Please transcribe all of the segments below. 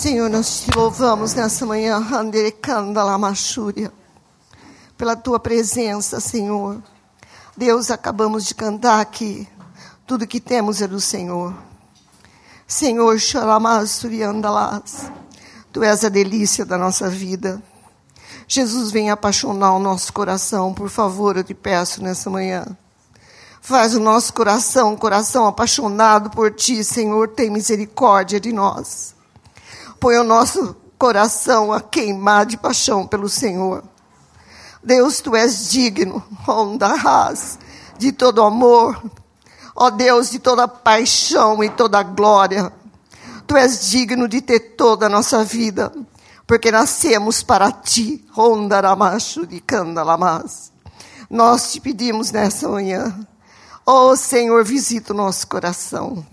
Senhor, nós te louvamos nessa manhã, Anderecanda Lamachúria, pela tua presença, Senhor. Deus, acabamos de cantar aqui, tudo que temos é do Senhor. Senhor, Xaramassuriandalás, tu és a delícia da nossa vida. Jesus, vem apaixonar o nosso coração, por favor, eu te peço nessa manhã. Faz o nosso coração um coração apaixonado por ti, Senhor, tem misericórdia de nós. Põe o nosso coração a queimar de paixão pelo Senhor. Deus, tu és digno, hondarás de todo amor, ó Deus, de toda paixão e toda glória. Tu és digno de ter toda a nossa vida, porque nascemos para ti, hondaramacho de candalamas. Nós te pedimos nessa manhã, ó Senhor, visita o nosso coração.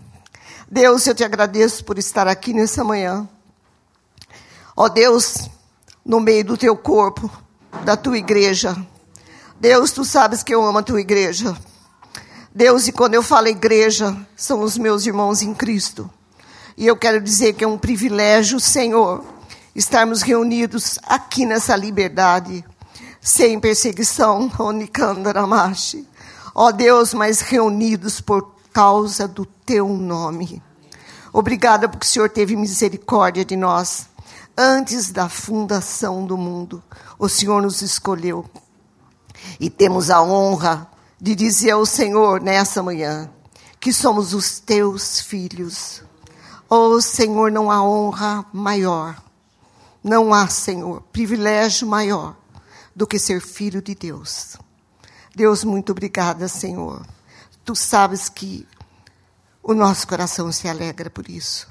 Deus, eu te agradeço por estar aqui nessa manhã. Ó Deus, no meio do teu corpo, da tua igreja. Deus, tu sabes que eu amo a tua igreja. Deus, e quando eu falo igreja, são os meus irmãos em Cristo. E eu quero dizer que é um privilégio, Senhor, estarmos reunidos aqui nessa liberdade, sem perseguição, Onikandaramashi. Ó Deus, mas reunidos por causa do teu nome. Obrigada porque o Senhor teve misericórdia de nós antes da fundação do mundo. O Senhor nos escolheu. E temos a honra de dizer ao Senhor nessa manhã que somos os teus filhos. Oh, Senhor, não há honra maior. Não há, Senhor, privilégio maior do que ser filho de Deus. Deus, muito obrigada, Senhor. Tu sabes que o nosso coração se alegra por isso.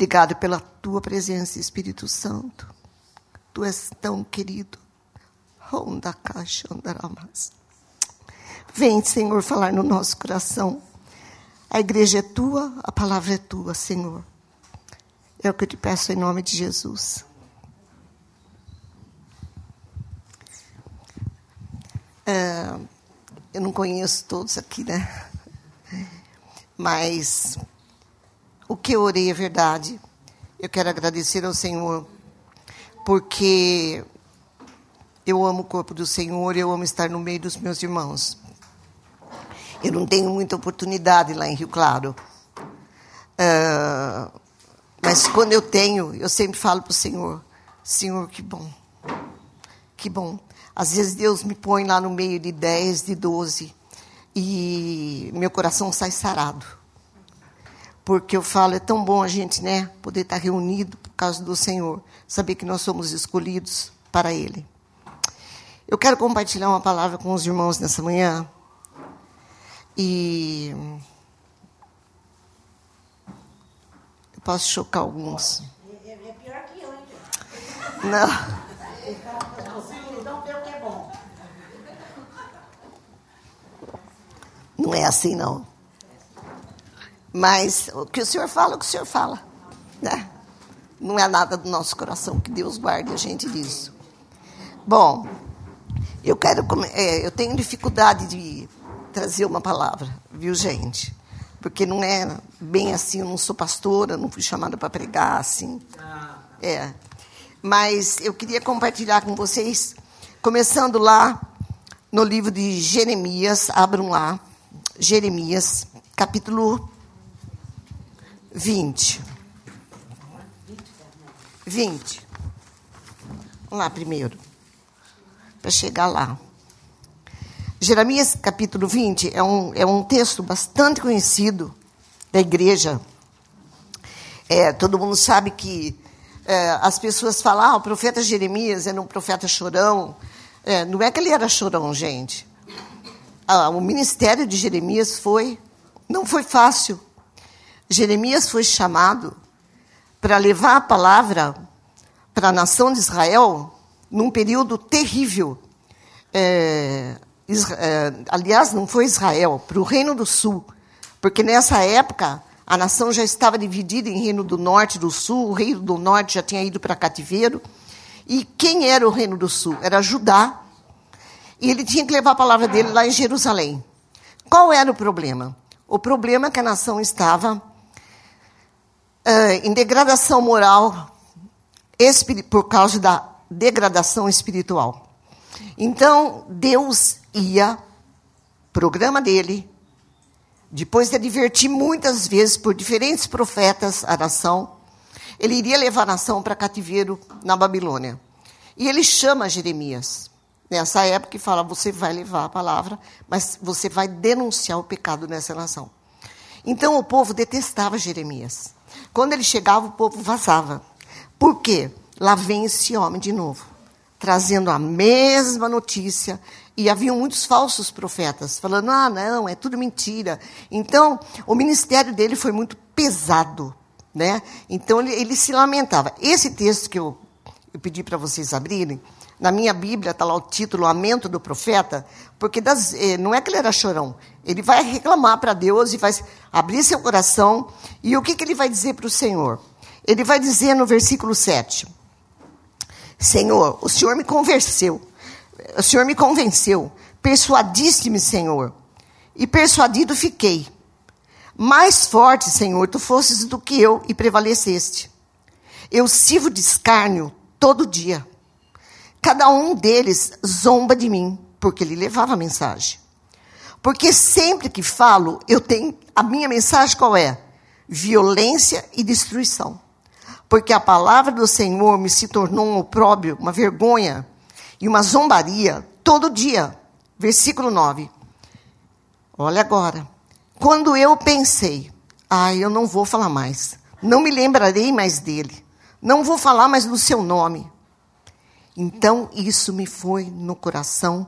Obrigado pela tua presença, Espírito Santo. Tu és tão querido. Vem, Senhor, falar no nosso coração. A igreja é tua, a palavra é tua, Senhor. É o que eu te peço em nome de Jesus. É, eu não conheço todos aqui, né? Mas o que eu orei é verdade. Eu quero agradecer ao Senhor, porque eu amo o corpo do Senhor, eu amo estar no meio dos meus irmãos. Eu não tenho muita oportunidade lá em Rio Claro. Uh, mas quando eu tenho, eu sempre falo para o Senhor: Senhor, que bom. Que bom. Às vezes Deus me põe lá no meio de 10, de 12, e meu coração sai sarado porque eu falo, é tão bom a gente, né, poder estar reunido por causa do Senhor, saber que nós somos escolhidos para Ele. Eu quero compartilhar uma palavra com os irmãos nessa manhã. E eu posso chocar alguns. É, é pior que eu, hein? Não. Não é assim, não. Mas o que o Senhor fala, é o que o Senhor fala. Né? Não é nada do nosso coração, que Deus guarde a gente disso. Bom, eu quero. É, eu tenho dificuldade de trazer uma palavra, viu, gente? Porque não é bem assim, eu não sou pastora, não fui chamada para pregar assim. É. Mas eu queria compartilhar com vocês, começando lá no livro de Jeremias, abram lá, Jeremias, capítulo 20. 20. Vamos lá primeiro. Para chegar lá. Jeremias capítulo 20 é um, é um texto bastante conhecido da igreja. É, todo mundo sabe que é, as pessoas falam, ah, o profeta Jeremias era um profeta chorão. É, não é que ele era chorão, gente. Ah, o ministério de Jeremias foi, não foi fácil. Jeremias foi chamado para levar a palavra para a nação de Israel num período terrível. É, é, aliás, não foi Israel, para o Reino do Sul, porque nessa época a nação já estava dividida em Reino do Norte e do Sul, o Reino do Norte já tinha ido para cativeiro. E quem era o Reino do Sul? Era Judá. E ele tinha que levar a palavra dele lá em Jerusalém. Qual era o problema? O problema é que a nação estava em degradação moral por causa da degradação espiritual. Então, Deus ia, programa dele, depois de advertir muitas vezes por diferentes profetas a nação, ele iria levar a nação para cativeiro na Babilônia. E ele chama Jeremias nessa época e fala: Você vai levar a palavra, mas você vai denunciar o pecado nessa nação. Então o povo detestava Jeremias. Quando ele chegava, o povo vazava. Por quê? Lá vem esse homem de novo, trazendo a mesma notícia. E havia muitos falsos profetas, falando: ah, não, é tudo mentira. Então, o ministério dele foi muito pesado. Né? Então, ele, ele se lamentava. Esse texto que eu, eu pedi para vocês abrirem, na minha Bíblia está lá o título Lamento do Profeta, porque das, eh, não é que ele era chorão. Ele vai reclamar para Deus e vai abrir seu coração. E o que, que ele vai dizer para o Senhor? Ele vai dizer no versículo 7. Senhor, o Senhor me convenceu, o Senhor me convenceu, persuadiste-me, Senhor, e persuadido fiquei. Mais forte, Senhor, tu fosses do que eu e prevaleceste. Eu sirvo de escárnio todo dia. Cada um deles zomba de mim, porque ele levava a mensagem. Porque sempre que falo, eu tenho a minha mensagem qual é? Violência e destruição porque a palavra do Senhor me se tornou um opróbrio, uma vergonha e uma zombaria todo dia. Versículo 9. Olha agora. Quando eu pensei, ah, eu não vou falar mais, não me lembrarei mais dele, não vou falar mais do seu nome. Então isso me foi no coração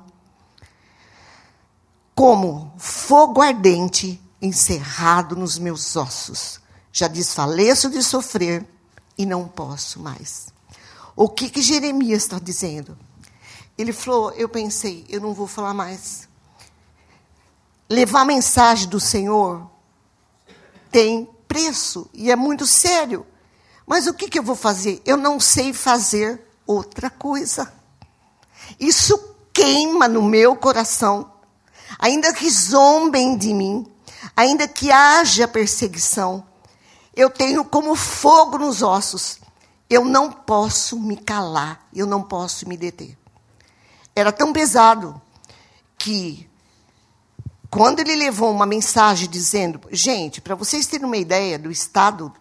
como fogo ardente encerrado nos meus ossos. Já desfaleço de sofrer e não posso mais. O que, que Jeremias está dizendo? Ele falou: Eu pensei, eu não vou falar mais. Levar a mensagem do Senhor tem preço e é muito sério. Mas o que, que eu vou fazer? Eu não sei fazer outra coisa. Isso queima no meu coração. Ainda que zombem de mim, ainda que haja perseguição, eu tenho como fogo nos ossos. Eu não posso me calar, eu não posso me deter. Era tão pesado que, quando ele levou uma mensagem dizendo, gente, para vocês terem uma ideia do estado,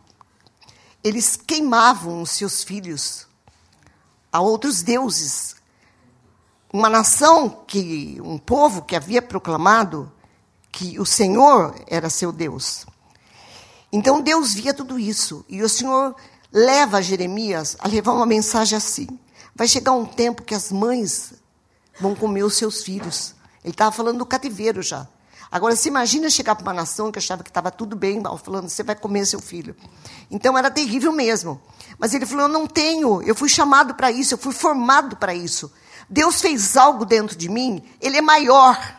eles queimavam os seus filhos a outros deuses. Uma nação que, um povo que havia proclamado que o Senhor era seu Deus. Então Deus via tudo isso. E o Senhor leva Jeremias a levar uma mensagem assim. Vai chegar um tempo que as mães vão comer os seus filhos. Ele estava falando do cativeiro já. Agora, se imagina chegar para uma nação que achava que estava tudo bem, falando, você vai comer seu filho. Então, era terrível mesmo. Mas ele falou, eu não tenho, eu fui chamado para isso, eu fui formado para isso. Deus fez algo dentro de mim, ele é maior.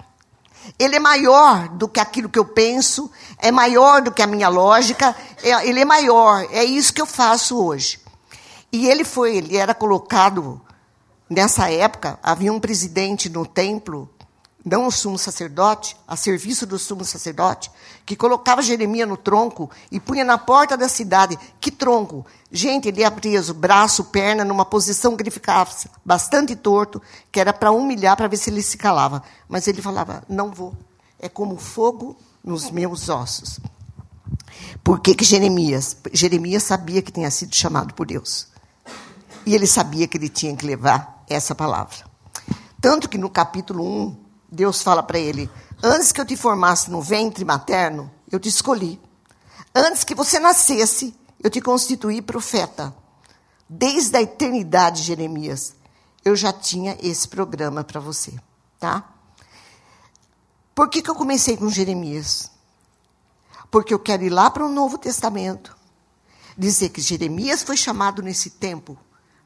Ele é maior do que aquilo que eu penso, é maior do que a minha lógica, é, ele é maior. É isso que eu faço hoje. E ele foi, ele era colocado nessa época, havia um presidente no templo não o sumo sacerdote, a serviço do sumo sacerdote, que colocava Jeremias no tronco e punha na porta da cidade. Que tronco? Gente, ele ia preso, braço, perna, numa posição que ele ficava bastante torto, que era para humilhar, para ver se ele se calava. Mas ele falava: Não vou. É como fogo nos meus ossos. Por que, que Jeremias? Jeremias sabia que tinha sido chamado por Deus. E ele sabia que ele tinha que levar essa palavra. Tanto que no capítulo 1, Deus fala para ele: Antes que eu te formasse no ventre materno, eu te escolhi. Antes que você nascesse, eu te constituí profeta. Desde a eternidade, Jeremias, eu já tinha esse programa para você, tá? Por que, que eu comecei com Jeremias? Porque eu quero ir lá para o Novo Testamento, dizer que Jeremias foi chamado nesse tempo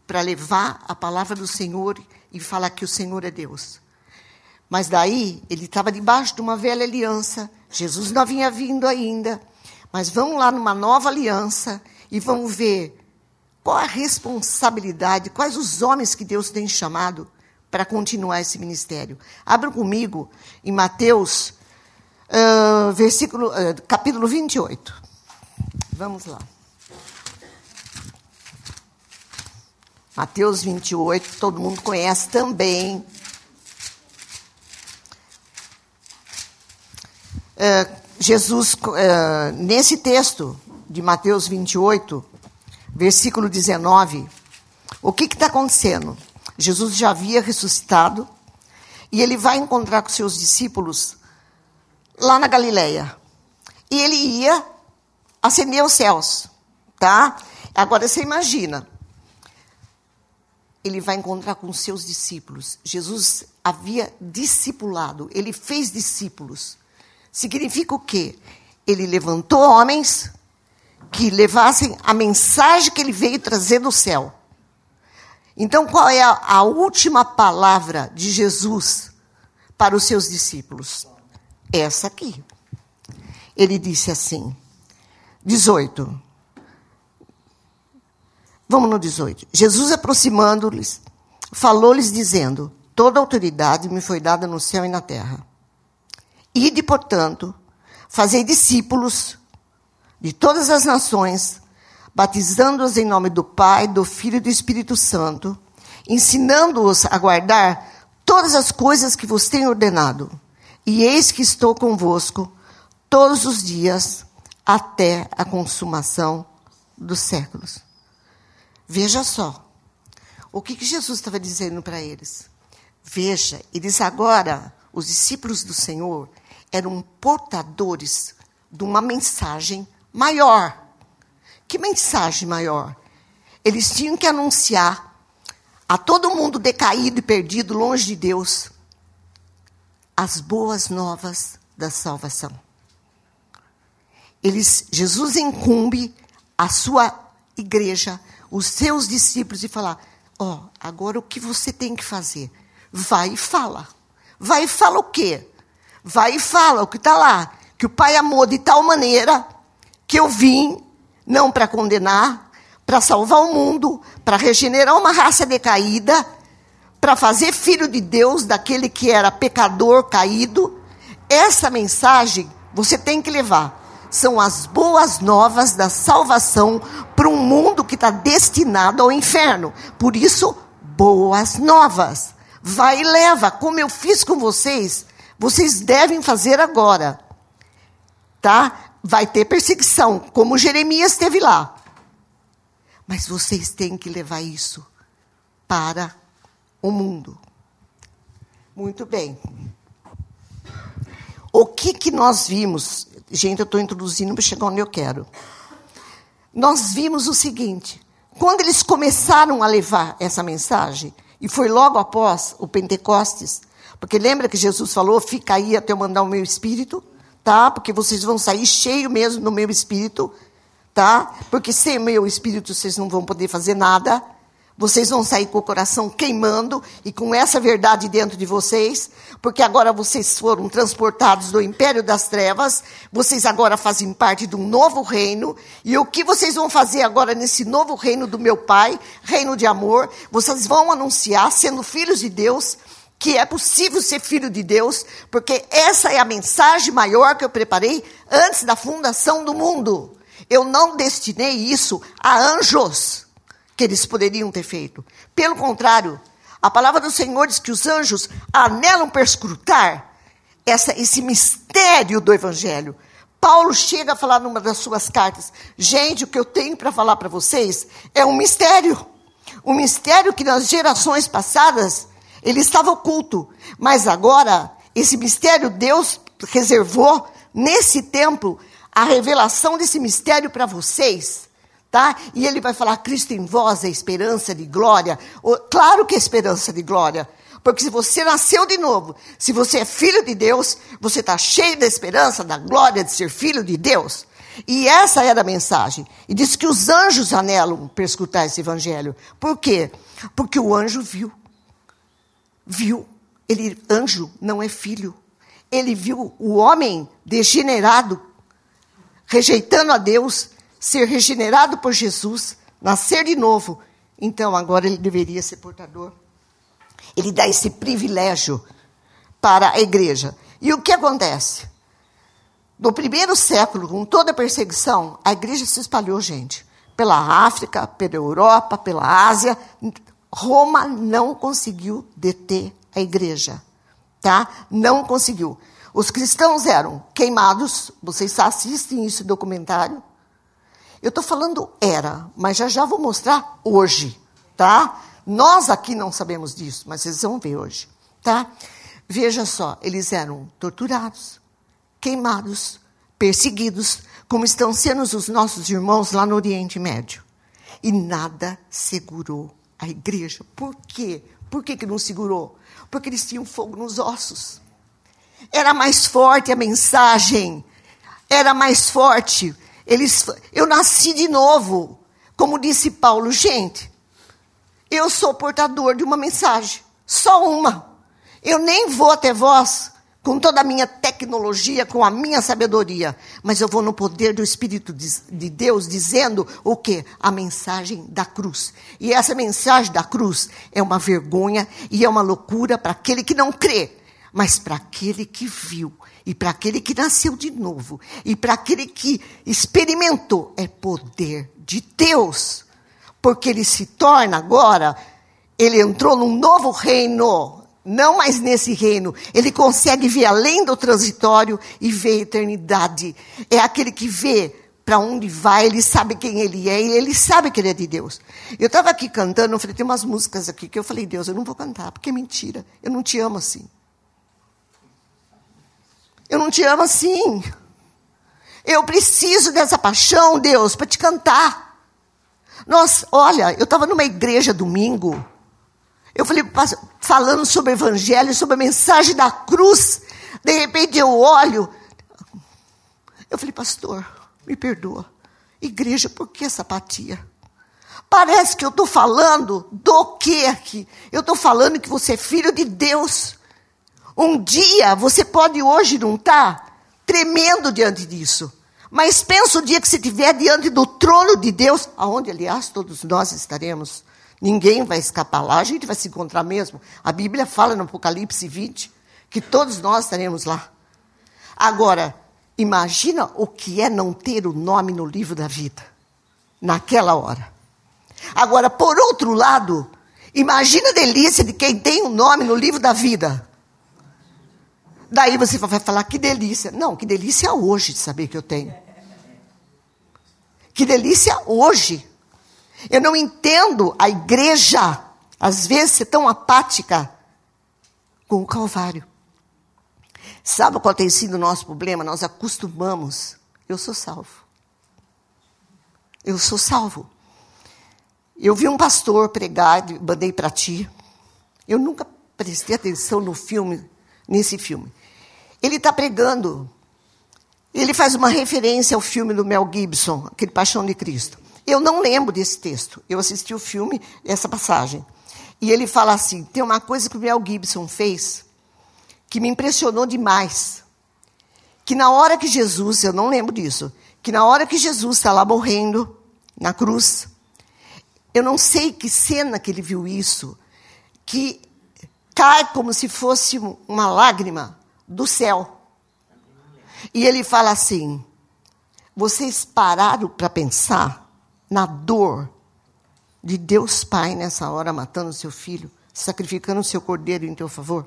para levar a palavra do Senhor e falar que o Senhor é Deus. Mas daí ele estava debaixo de uma velha aliança. Jesus não vinha vindo ainda. Mas vamos lá numa nova aliança e vamos ver qual a responsabilidade, quais os homens que Deus tem chamado para continuar esse ministério. Abra comigo em Mateus, uh, versículo, uh, capítulo 28. Vamos lá. Mateus 28, todo mundo conhece também. Jesus, é, nesse texto de Mateus 28, versículo 19, o que está acontecendo? Jesus já havia ressuscitado e ele vai encontrar com seus discípulos lá na Galileia. E ele ia acender os céus, tá? Agora você imagina, ele vai encontrar com seus discípulos. Jesus havia discipulado, ele fez discípulos. Significa o quê? Ele levantou homens que levassem a mensagem que ele veio trazer do céu. Então, qual é a, última palavra de Jesus para os seus discípulos? Essa aqui. Ele disse assim, 18. Vamos no 18. Jesus aproximando-lhes, falou-lhes dizendo: Toda autoridade me foi dada no céu e na terra. Ide, portanto, fazei discípulos de todas as nações, batizando-os em nome do Pai, do Filho e do Espírito Santo, ensinando-os a guardar todas as coisas que vos tenho ordenado. E eis que estou convosco todos os dias até a consumação dos séculos. Veja só. O que, que Jesus estava dizendo para eles? Veja, eles agora, os discípulos do Senhor, eram portadores de uma mensagem maior. Que mensagem maior? Eles tinham que anunciar a todo mundo decaído e perdido, longe de Deus, as boas novas da salvação. Eles, Jesus incumbe a sua igreja os seus discípulos e falar: Ó, oh, agora o que você tem que fazer? Vai e fala. Vai e fala o quê? Vai e fala o que está lá. Que o Pai amou de tal maneira que eu vim, não para condenar, para salvar o mundo, para regenerar uma raça decaída, para fazer filho de Deus daquele que era pecador caído. Essa mensagem você tem que levar são as boas novas da salvação para um mundo que está destinado ao inferno. Por isso, boas novas. Vai e leva, como eu fiz com vocês, vocês devem fazer agora. Tá? Vai ter perseguição, como Jeremias teve lá. Mas vocês têm que levar isso para o mundo. Muito bem. O que, que nós vimos Gente, eu estou introduzindo para chegar onde eu quero. Nós vimos o seguinte: quando eles começaram a levar essa mensagem, e foi logo após o Pentecostes, porque lembra que Jesus falou: fica aí até eu mandar o meu espírito, tá? Porque vocês vão sair cheio mesmo do meu espírito, tá? Porque sem meu espírito vocês não vão poder fazer nada. Vocês vão sair com o coração queimando e com essa verdade dentro de vocês, porque agora vocês foram transportados do império das trevas, vocês agora fazem parte de um novo reino, e o que vocês vão fazer agora nesse novo reino do meu Pai, reino de amor? Vocês vão anunciar, sendo filhos de Deus, que é possível ser filho de Deus, porque essa é a mensagem maior que eu preparei antes da fundação do mundo. Eu não destinei isso a anjos que eles poderiam ter feito. Pelo contrário, a palavra do Senhor diz que os anjos anelam perscrutar essa, esse mistério do Evangelho. Paulo chega a falar numa das suas cartas: gente, o que eu tenho para falar para vocês é um mistério. Um mistério que nas gerações passadas ele estava oculto, mas agora esse mistério Deus reservou nesse tempo a revelação desse mistério para vocês tá? E ele vai falar: Cristo em vós é esperança de glória. Claro que é esperança de glória. Porque se você nasceu de novo, se você é filho de Deus, você está cheio da esperança, da glória de ser filho de Deus. E essa era a mensagem. E diz que os anjos anelam para escutar esse evangelho. Por quê? Porque o anjo viu. Viu. Ele, anjo não é filho. Ele viu o homem degenerado, rejeitando a Deus, ser regenerado por Jesus, nascer de novo, então agora ele deveria ser portador. Ele dá esse privilégio para a igreja. E o que acontece? No primeiro século, com toda a perseguição, a igreja se espalhou, gente, pela África, pela Europa, pela Ásia. Roma não conseguiu deter a igreja, tá? Não conseguiu. Os cristãos eram queimados, vocês assistem esse documentário. Eu estou falando era, mas já já vou mostrar hoje, tá? Nós aqui não sabemos disso, mas vocês vão ver hoje, tá? Veja só, eles eram torturados, queimados, perseguidos, como estão sendo os nossos irmãos lá no Oriente Médio. E nada segurou a igreja. Por quê? Por que, que não segurou? Porque eles tinham fogo nos ossos. Era mais forte a mensagem. Era mais forte. Eles, eu nasci de novo. Como disse Paulo, gente, eu sou portador de uma mensagem. Só uma. Eu nem vou até vós com toda a minha tecnologia, com a minha sabedoria, mas eu vou no poder do Espírito de Deus dizendo o que? A mensagem da cruz. E essa mensagem da cruz é uma vergonha e é uma loucura para aquele que não crê, mas para aquele que viu e para aquele que nasceu de novo e para aquele que experimentou é poder de Deus, porque ele se torna agora, ele entrou num novo reino, não mais nesse reino. Ele consegue ver além do transitório e ver a eternidade. É aquele que vê para onde vai, ele sabe quem ele é e ele sabe que ele é de Deus. Eu estava aqui cantando, eu falei, tem umas músicas aqui que eu falei, Deus, eu não vou cantar, porque é mentira. Eu não te amo assim. Eu não te amo assim. Eu preciso dessa paixão, Deus, para te cantar. Nossa, olha, eu estava numa igreja domingo, eu falei, falando sobre o evangelho, sobre a mensagem da cruz. De repente eu olho. Eu falei, pastor, me perdoa. Igreja, por que essa apatia? Parece que eu estou falando do que aqui? Eu estou falando que você é filho de Deus. Um dia, você pode hoje não estar tá tremendo diante disso. Mas pensa o dia que você estiver diante do trono de Deus, aonde, aliás, todos nós estaremos. Ninguém vai escapar lá, a gente vai se encontrar mesmo. A Bíblia fala no Apocalipse 20 que todos nós estaremos lá. Agora, imagina o que é não ter o nome no livro da vida, naquela hora. Agora, por outro lado, imagina a delícia de quem tem o um nome no livro da vida. Daí você vai falar, que delícia. Não, que delícia hoje de saber que eu tenho. Que delícia hoje eu não entendo a igreja, às vezes, ser tão apática com o Calvário. Sabe qual tem sido o nosso problema? Nós acostumamos. Eu sou salvo. Eu sou salvo. Eu vi um pastor pregar, mandei para ti. Eu nunca prestei atenção no filme, nesse filme. Ele está pregando. Ele faz uma referência ao filme do Mel Gibson, aquele Paixão de Cristo. Eu não lembro desse texto. Eu assisti o filme, essa passagem. E ele fala assim: tem uma coisa que o Mel Gibson fez que me impressionou demais. Que na hora que Jesus, eu não lembro disso, que na hora que Jesus está lá morrendo na cruz, eu não sei que cena que ele viu isso, que cai como se fosse uma lágrima do céu. E ele fala assim: vocês pararam para pensar na dor de Deus Pai nessa hora matando seu filho, sacrificando seu cordeiro em teu favor?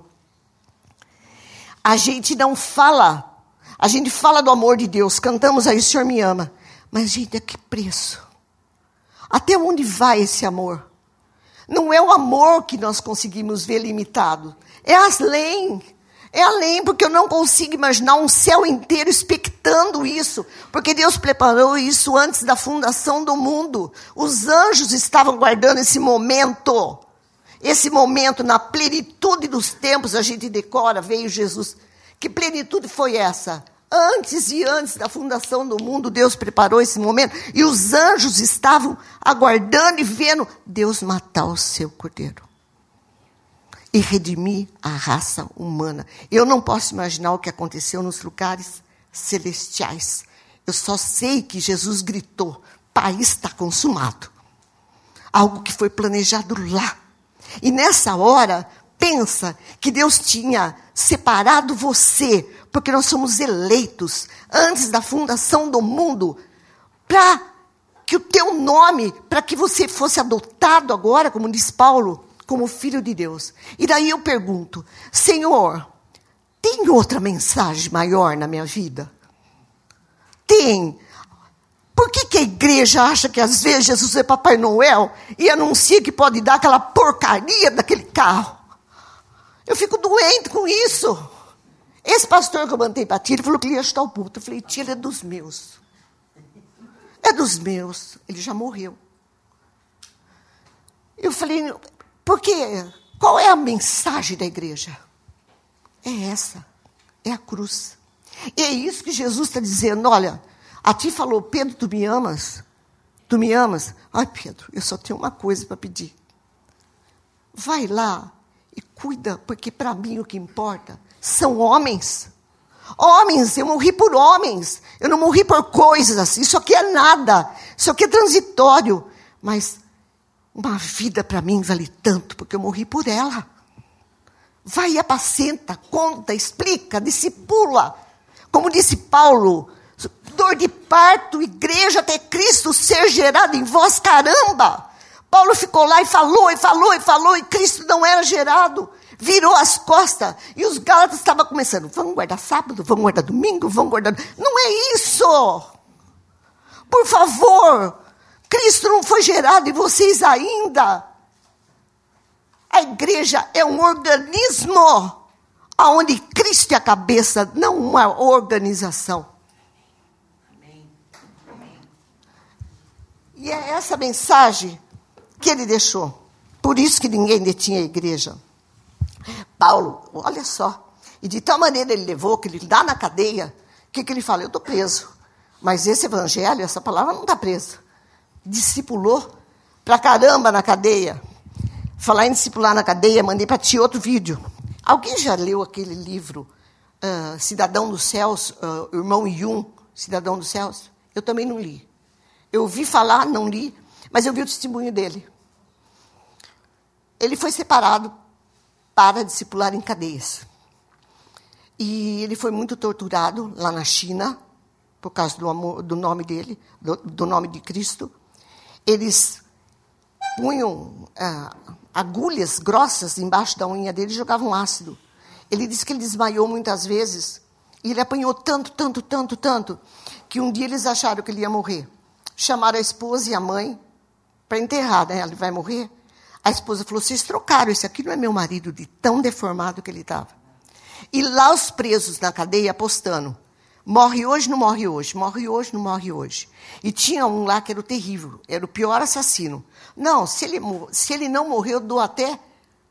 A gente não fala, a gente fala do amor de Deus, cantamos aí, o Senhor me ama, mas, gente, a que preço? Até onde vai esse amor? Não é o amor que nós conseguimos ver limitado, é além é além, porque eu não consigo imaginar um céu inteiro expectando isso, porque Deus preparou isso antes da fundação do mundo. Os anjos estavam guardando esse momento. Esse momento, na plenitude dos tempos, a gente decora, veio Jesus. Que plenitude foi essa? Antes e antes da fundação do mundo, Deus preparou esse momento e os anjos estavam aguardando e vendo Deus matar o seu cordeiro e redimir a raça humana. Eu não posso imaginar o que aconteceu nos lugares celestiais. Eu só sei que Jesus gritou: Pai, está consumado. Algo que foi planejado lá. E nessa hora, pensa que Deus tinha separado você, porque nós somos eleitos antes da fundação do mundo, para que o teu nome, para que você fosse adotado agora, como diz Paulo, como filho de Deus. E daí eu pergunto: Senhor, tem outra mensagem maior na minha vida? Tem. Por que, que a igreja acha que às vezes Jesus é Papai Noel e anuncia que pode dar aquela porcaria daquele carro? Eu fico doente com isso. Esse pastor que eu mandei para ele falou que ele ia chutar o puto. Eu falei, tia, ele é dos meus. É dos meus. Ele já morreu. Eu falei, por quê? Qual é a mensagem da igreja? É essa. É a cruz. E é isso que Jesus está dizendo. Olha, a ti falou, Pedro, tu me amas? Tu me amas? Ai, Pedro, eu só tenho uma coisa para pedir. Vai lá e cuida, porque para mim o que importa são homens. Homens, eu morri por homens. Eu não morri por coisas. Isso aqui é nada. Isso aqui é transitório. Mas uma vida para mim vale tanto, porque eu morri por ela. Vai e apacenta, conta, explica, discipula. Como disse Paulo, dor de parto, igreja até Cristo ser gerado em vós, caramba! Paulo ficou lá e falou, e falou, e falou, e Cristo não era gerado. Virou as costas. E os Gálatas estavam começando. Vamos guardar sábado, vamos guardar domingo, vamos guardar. Não é isso! Por favor! Cristo não foi gerado em vocês ainda. A igreja é um organismo onde Cristo é a cabeça, não uma organização. E é essa mensagem que ele deixou. Por isso que ninguém detinha a igreja. Paulo, olha só. E de tal maneira ele levou que ele dá na cadeia, o que, que ele fala? Eu estou preso. Mas esse evangelho, essa palavra não está presa. Discipulou pra caramba na cadeia. Falar em discipular na cadeia, mandei para ti outro vídeo. Alguém já leu aquele livro, uh, Cidadão dos Céus, uh, Irmão Yun, Cidadão dos Céus? Eu também não li. Eu ouvi falar, não li, mas eu vi o testemunho dele. Ele foi separado para discipular em cadeias. E ele foi muito torturado lá na China, por causa do, amor, do nome dele, do, do, nome de Cristo. Eles punham ah, agulhas grossas embaixo da unha dele e jogavam ácido. Ele disse que ele desmaiou muitas vezes. E ele apanhou tanto, tanto, tanto, tanto, que um dia eles acharam que ele ia morrer. Chamaram a esposa e a mãe para enterrar, né? Ele vai morrer. A esposa falou: vocês trocaram, esse aqui não é meu marido, de tão deformado que ele estava. E lá os presos na cadeia apostando. Morre hoje, não morre hoje, morre hoje, não morre hoje. E tinha um lá que era o terrível, era o pior assassino. Não, se ele, se ele não morreu, eu dou até.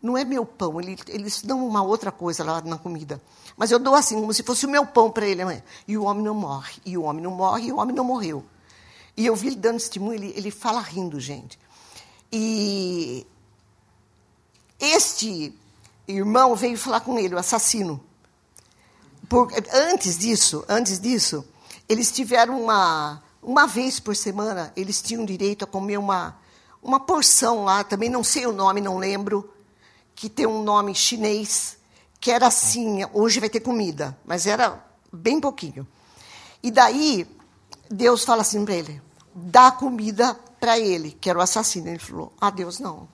Não é meu pão, ele, eles dão uma outra coisa lá na comida. Mas eu dou assim, como se fosse o meu pão para ele. E o homem não morre, e o homem não morre, e o homem não morreu. E eu vi ele dando testemunho, ele, ele fala rindo, gente. E este irmão veio falar com ele, o assassino. Por, antes disso, antes disso, eles tiveram uma uma vez por semana, eles tinham direito a comer uma uma porção lá, também não sei o nome, não lembro, que tem um nome chinês, que era assim, hoje vai ter comida, mas era bem pouquinho. E daí Deus fala assim para ele: dá comida para ele, que era o assassino. Ele falou: ah, Deus, não.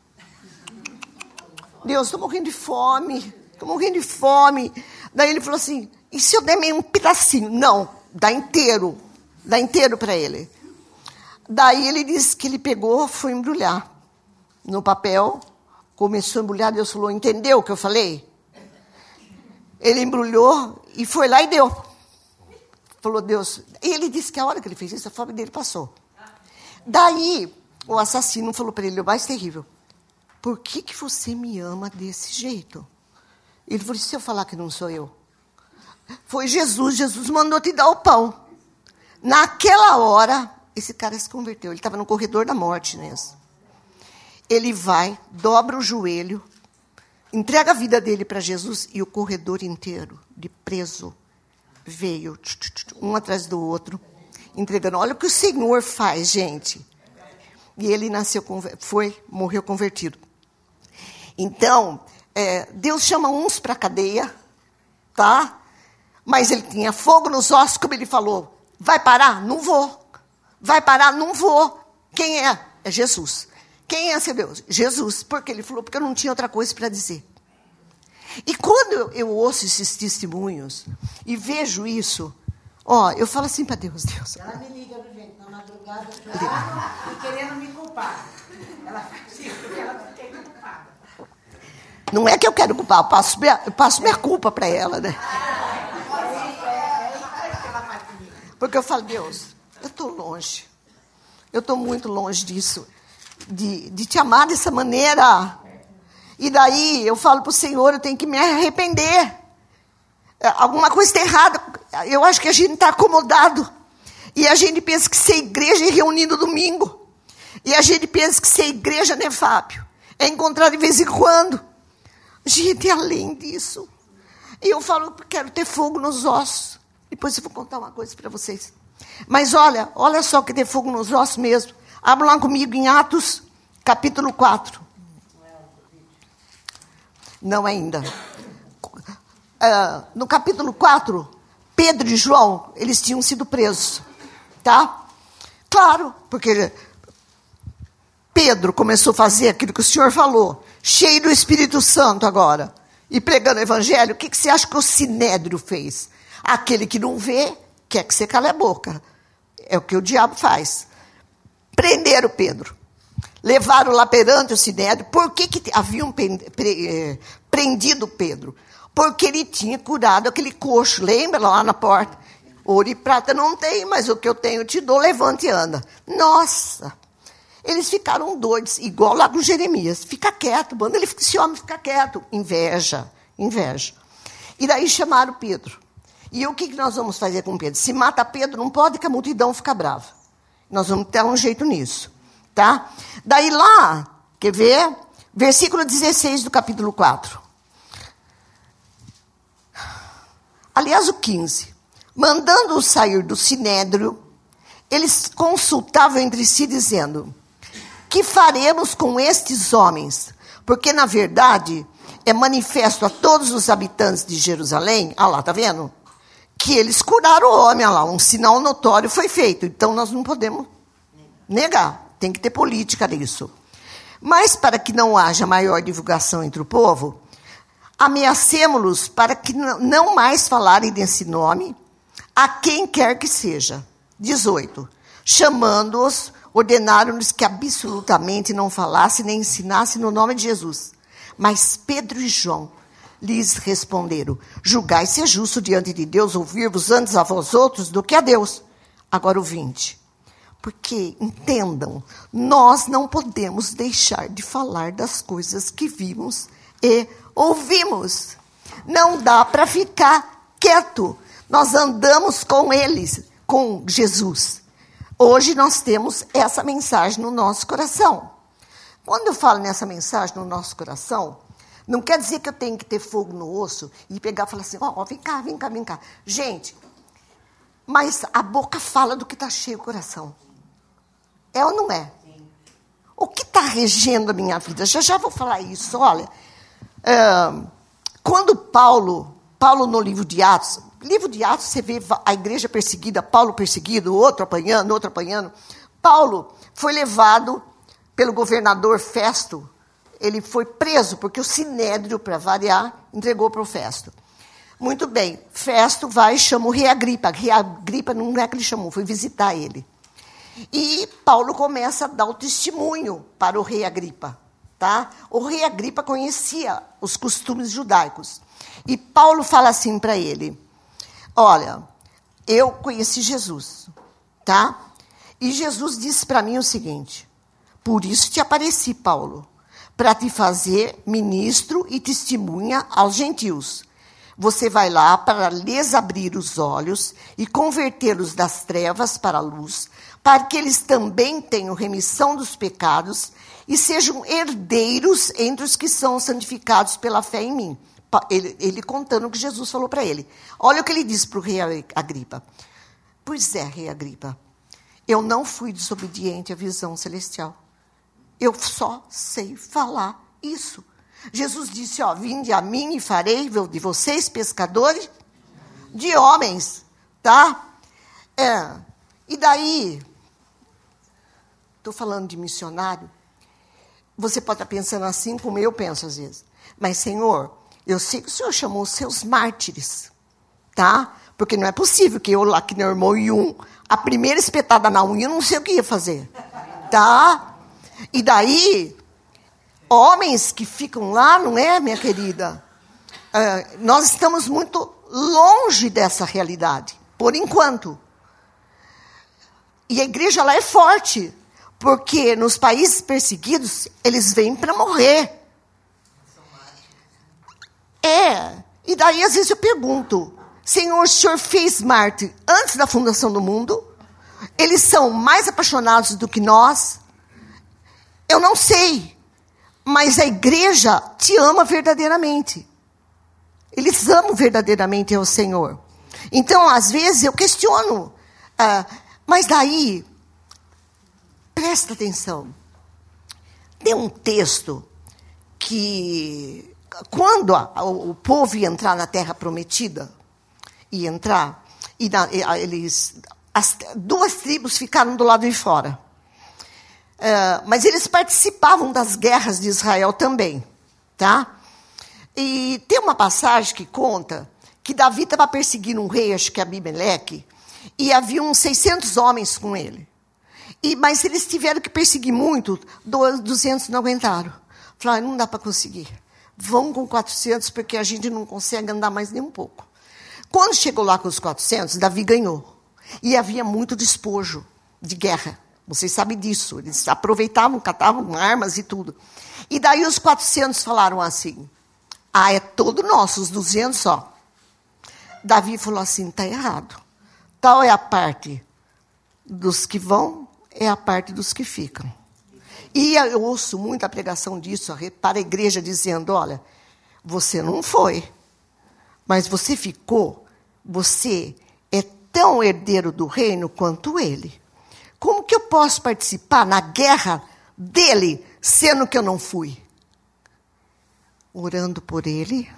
Deus, estou morrendo de fome, estou morrendo de fome. Daí ele falou assim: e se eu der meio um pedacinho? Não, dá inteiro, dá inteiro para ele. Daí ele disse que ele pegou, foi embrulhar no papel, começou a embrulhar, Deus falou: entendeu o que eu falei? Ele embrulhou e foi lá e deu. Falou, Deus. E ele disse que a hora que ele fez isso, a fome dele passou. Daí, o assassino falou para ele, o mais terrível, por que, que você me ama desse jeito? Ele falou, se eu falar que não sou eu? Foi Jesus, Jesus mandou te dar o pão. Naquela hora, esse cara se converteu. Ele estava no corredor da morte mesmo. Ele vai, dobra o joelho, entrega a vida dele para Jesus e o corredor inteiro de preso veio, um atrás do outro entregando. Olha o que o Senhor faz, gente. E ele nasceu, foi, morreu convertido. Então, é, Deus chama uns para a cadeia, tá? Mas ele tinha fogo nos ossos, como ele falou. Vai parar? Não vou. Vai parar? Não vou. Quem é? É Jesus. Quem é esse Deus? Jesus. Porque ele falou, porque eu não tinha outra coisa para dizer. E quando eu, ouço esses testemunhos e vejo isso, ó, eu falo assim para Deus, Deus. Ela me liga, gente, na madrugada, e querendo me culpar. Ela faz isso porque ela não quer culpada. Não é que eu quero culpar, eu passo minha, eu passo minha culpa para ela, né? Porque eu falo, Deus, eu estou longe. Eu estou muito longe disso. De, de te amar dessa maneira. E daí eu falo para o Senhor, eu tenho que me arrepender. É, alguma coisa está errada. Eu acho que a gente está acomodado. E a gente pensa que ser igreja é reunir no domingo. E a gente pensa que ser igreja, né, Fábio? É encontrar de vez em quando. Gente, é além disso. E eu falo, quero ter fogo nos ossos. Depois eu vou contar uma coisa para vocês. Mas olha, olha só que ter fogo nos ossos mesmo. Abra lá comigo em Atos, capítulo 4. Não ainda. Uh, no capítulo 4, Pedro e João, eles tinham sido presos. Tá? Claro, porque Pedro começou a fazer aquilo que o Senhor falou, cheio do Espírito Santo agora, e pregando o Evangelho. O que, que você acha que o Sinédrio fez? Aquele que não vê, quer que você cale a boca. É o que o diabo faz. Prenderam Pedro. Levaram lá perante o Sinédrio. Por que, que haviam eh, prendido Pedro? Porque ele tinha curado aquele coxo, lembra lá na porta? Ouro e prata não tem, mas o que eu tenho te dou, levante e anda. Nossa! Eles ficaram doidos, igual lá com Jeremias. Fica quieto, manda ele, esse homem fica quieto. Inveja, inveja. E daí chamaram Pedro. E o que, nós vamos fazer com Pedro? Se mata Pedro, não pode que a multidão fica brava. Nós vamos ter um jeito nisso. Tá? Daí lá, quer ver? Versículo 16 do capítulo 4. Aliás, o 15. Mandando-o sair do sinédrio, eles consultavam entre si, dizendo: que faremos com estes homens? Porque, na verdade, é manifesto a todos os habitantes de Jerusalém, ah lá, tá vendo? Que eles curaram o homem, ah lá, um sinal notório foi feito. Então, nós não podemos negar, tem que ter política nisso. Mas, para que não haja maior divulgação entre o povo, ameacemos-los para que não mais falarem desse nome a quem quer que seja. 18. Chamando-os ordenaram-lhes que absolutamente não falasse nem ensinasse no nome de Jesus. Mas Pedro e João lhes responderam: Julgai se é justo diante de Deus ouvir-vos antes a vós outros do que a Deus. Agora o 20. Porque, entendam, nós não podemos deixar de falar das coisas que vimos e ouvimos. Não dá para ficar quieto. Nós andamos com eles, com Jesus. Hoje nós temos essa mensagem no nosso coração. Quando eu falo nessa mensagem no nosso coração, não quer dizer que eu tenho que ter fogo no osso e pegar e falar assim: ó, oh, vem cá, vem cá, vem cá. Gente, mas a boca fala do que está cheio o coração. É ou não é? O que está regendo a minha vida? Já já vou falar isso. Olha, quando Paulo, Paulo no livro de Atos, livro de Atos, você vê a igreja perseguida, Paulo perseguido, outro apanhando, outro apanhando. Paulo foi levado pelo governador Festo. Ele foi preso, porque o Sinédrio, para variar, entregou para o Festo. Muito bem, Festo vai e chama o rei Agripa. Rei Agripa não é que ele chamou, foi visitar ele. E Paulo começa a dar o testemunho para o rei Agripa. Tá? O rei Agripa conhecia os costumes judaicos. E Paulo fala assim para ele: Olha, eu conheci Jesus, tá? E Jesus disse para mim o seguinte: Por isso te apareci, Paulo, para te fazer ministro e testemunha aos gentios. Você vai lá para lhes abrir os olhos e convertê-los das trevas para a luz, para que eles também tenham remissão dos pecados e sejam herdeiros entre os que são santificados pela fé em mim ele, ele contando o que Jesus falou para ele. Olha o que ele disse para o rei Agripa. Pois é, rei Agripa, eu não fui desobediente à visão celestial. Eu só sei falar isso. Jesus disse: Ó, vinde a mim e farei de vocês pescadores de homens, tá? É. E daí, estou falando de missionário, você pode estar pensando assim como eu penso às vezes. Mas, Senhor, eu sei que o Senhor chamou os seus mártires, tá? Porque não é possível que eu lá, que meu irmão Yun, a primeira espetada na unha, eu não sei o que ia fazer, tá? E daí, homens que ficam lá, não é, minha querida? Uh, nós estamos muito longe dessa realidade, por enquanto. E a igreja lá é forte, porque nos países perseguidos, eles vêm para morrer. É. E daí, às vezes, eu pergunto: Senhor, o Senhor fez Marte antes da fundação do mundo? Eles são mais apaixonados do que nós? Eu não sei. Mas a igreja te ama verdadeiramente. Eles amam verdadeiramente ao Senhor. Então, às vezes, eu questiono. Ah, mas daí, presta atenção. Tem um texto que quando a, o, povo ia entrar na terra prometida, ia entrar, e, na, e a, eles, as duas tribos ficaram do lado de fora. Uh, mas eles participavam das guerras de Israel também, tá? E tem uma passagem que conta que Davi estava perseguindo um rei, acho que é Abimeleque, e havia uns 600 homens com ele. E, mas eles tiveram que perseguir muito, 200 não aguentaram. Falaram, não dá para conseguir. Vão com 400, porque a gente não consegue andar mais nem um pouco. Quando chegou lá com os 400, Davi ganhou. E havia muito despojo de guerra. Vocês sabem disso. Eles aproveitavam, catavam armas e tudo. E daí os 400 falaram assim: Ah, é todo nosso, os 200 só. Davi falou assim: está errado. Tal é a parte dos que vão, é a parte dos que ficam. E eu ouço muita pregação disso para a igreja dizendo: olha, você não foi, mas você ficou, você é tão herdeiro do reino quanto ele. Como que eu posso participar na guerra dele, sendo que eu não fui? Orando por ele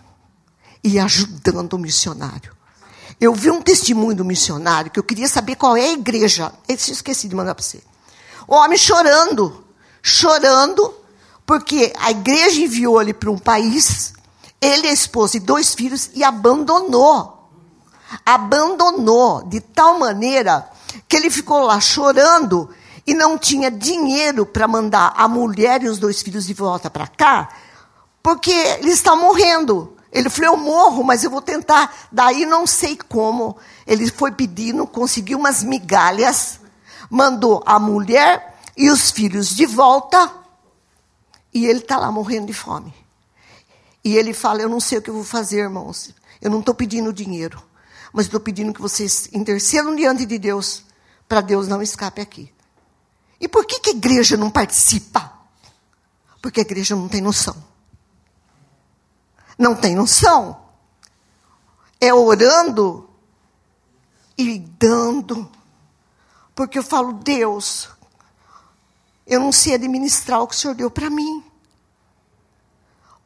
e ajudando o missionário. Eu vi um testemunho do missionário que eu queria saber qual é a igreja. Eu esqueci de mandar para você. O homem chorando chorando, porque a igreja enviou ele para um país, ele, a esposa e dois filhos, e abandonou. Abandonou de tal maneira que ele ficou lá chorando e não tinha dinheiro para mandar a mulher e os dois filhos de volta para cá, porque eles estão morrendo. Ele falou: Eu morro, mas eu vou tentar. Daí não sei como. Ele foi pedindo, conseguiu umas migalhas, mandou a mulher e os filhos de volta, e ele está lá morrendo de fome. E ele fala: Eu não sei o que eu vou fazer, irmãos. Eu não estou pedindo dinheiro, mas estou pedindo que vocês intercedam diante de Deus, para Deus não escape aqui. E por que, que a igreja não participa? Porque a igreja não tem noção. Não tem noção. É orando e dando. Porque eu falo, Deus, eu não sei administrar o que o Senhor deu para mim.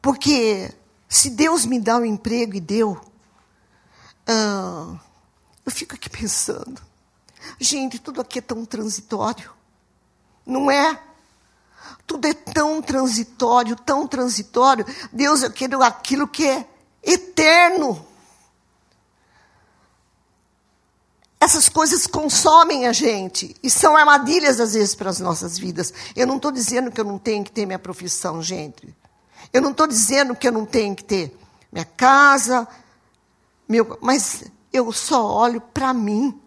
Porque se Deus me dá o um emprego e deu, ah, eu fico aqui pensando. Gente, tudo aqui é tão transitório. Não é? Tudo é tão transitório, tão transitório. Deus, eu quero aquilo que é eterno. Essas coisas consomem a gente e são armadilhas, às vezes, para as nossas vidas. Eu não estou dizendo que eu não tenho que ter minha profissão, gente. Eu não estou dizendo que eu não tenho que ter minha casa, meu, mas eu só olho para mim.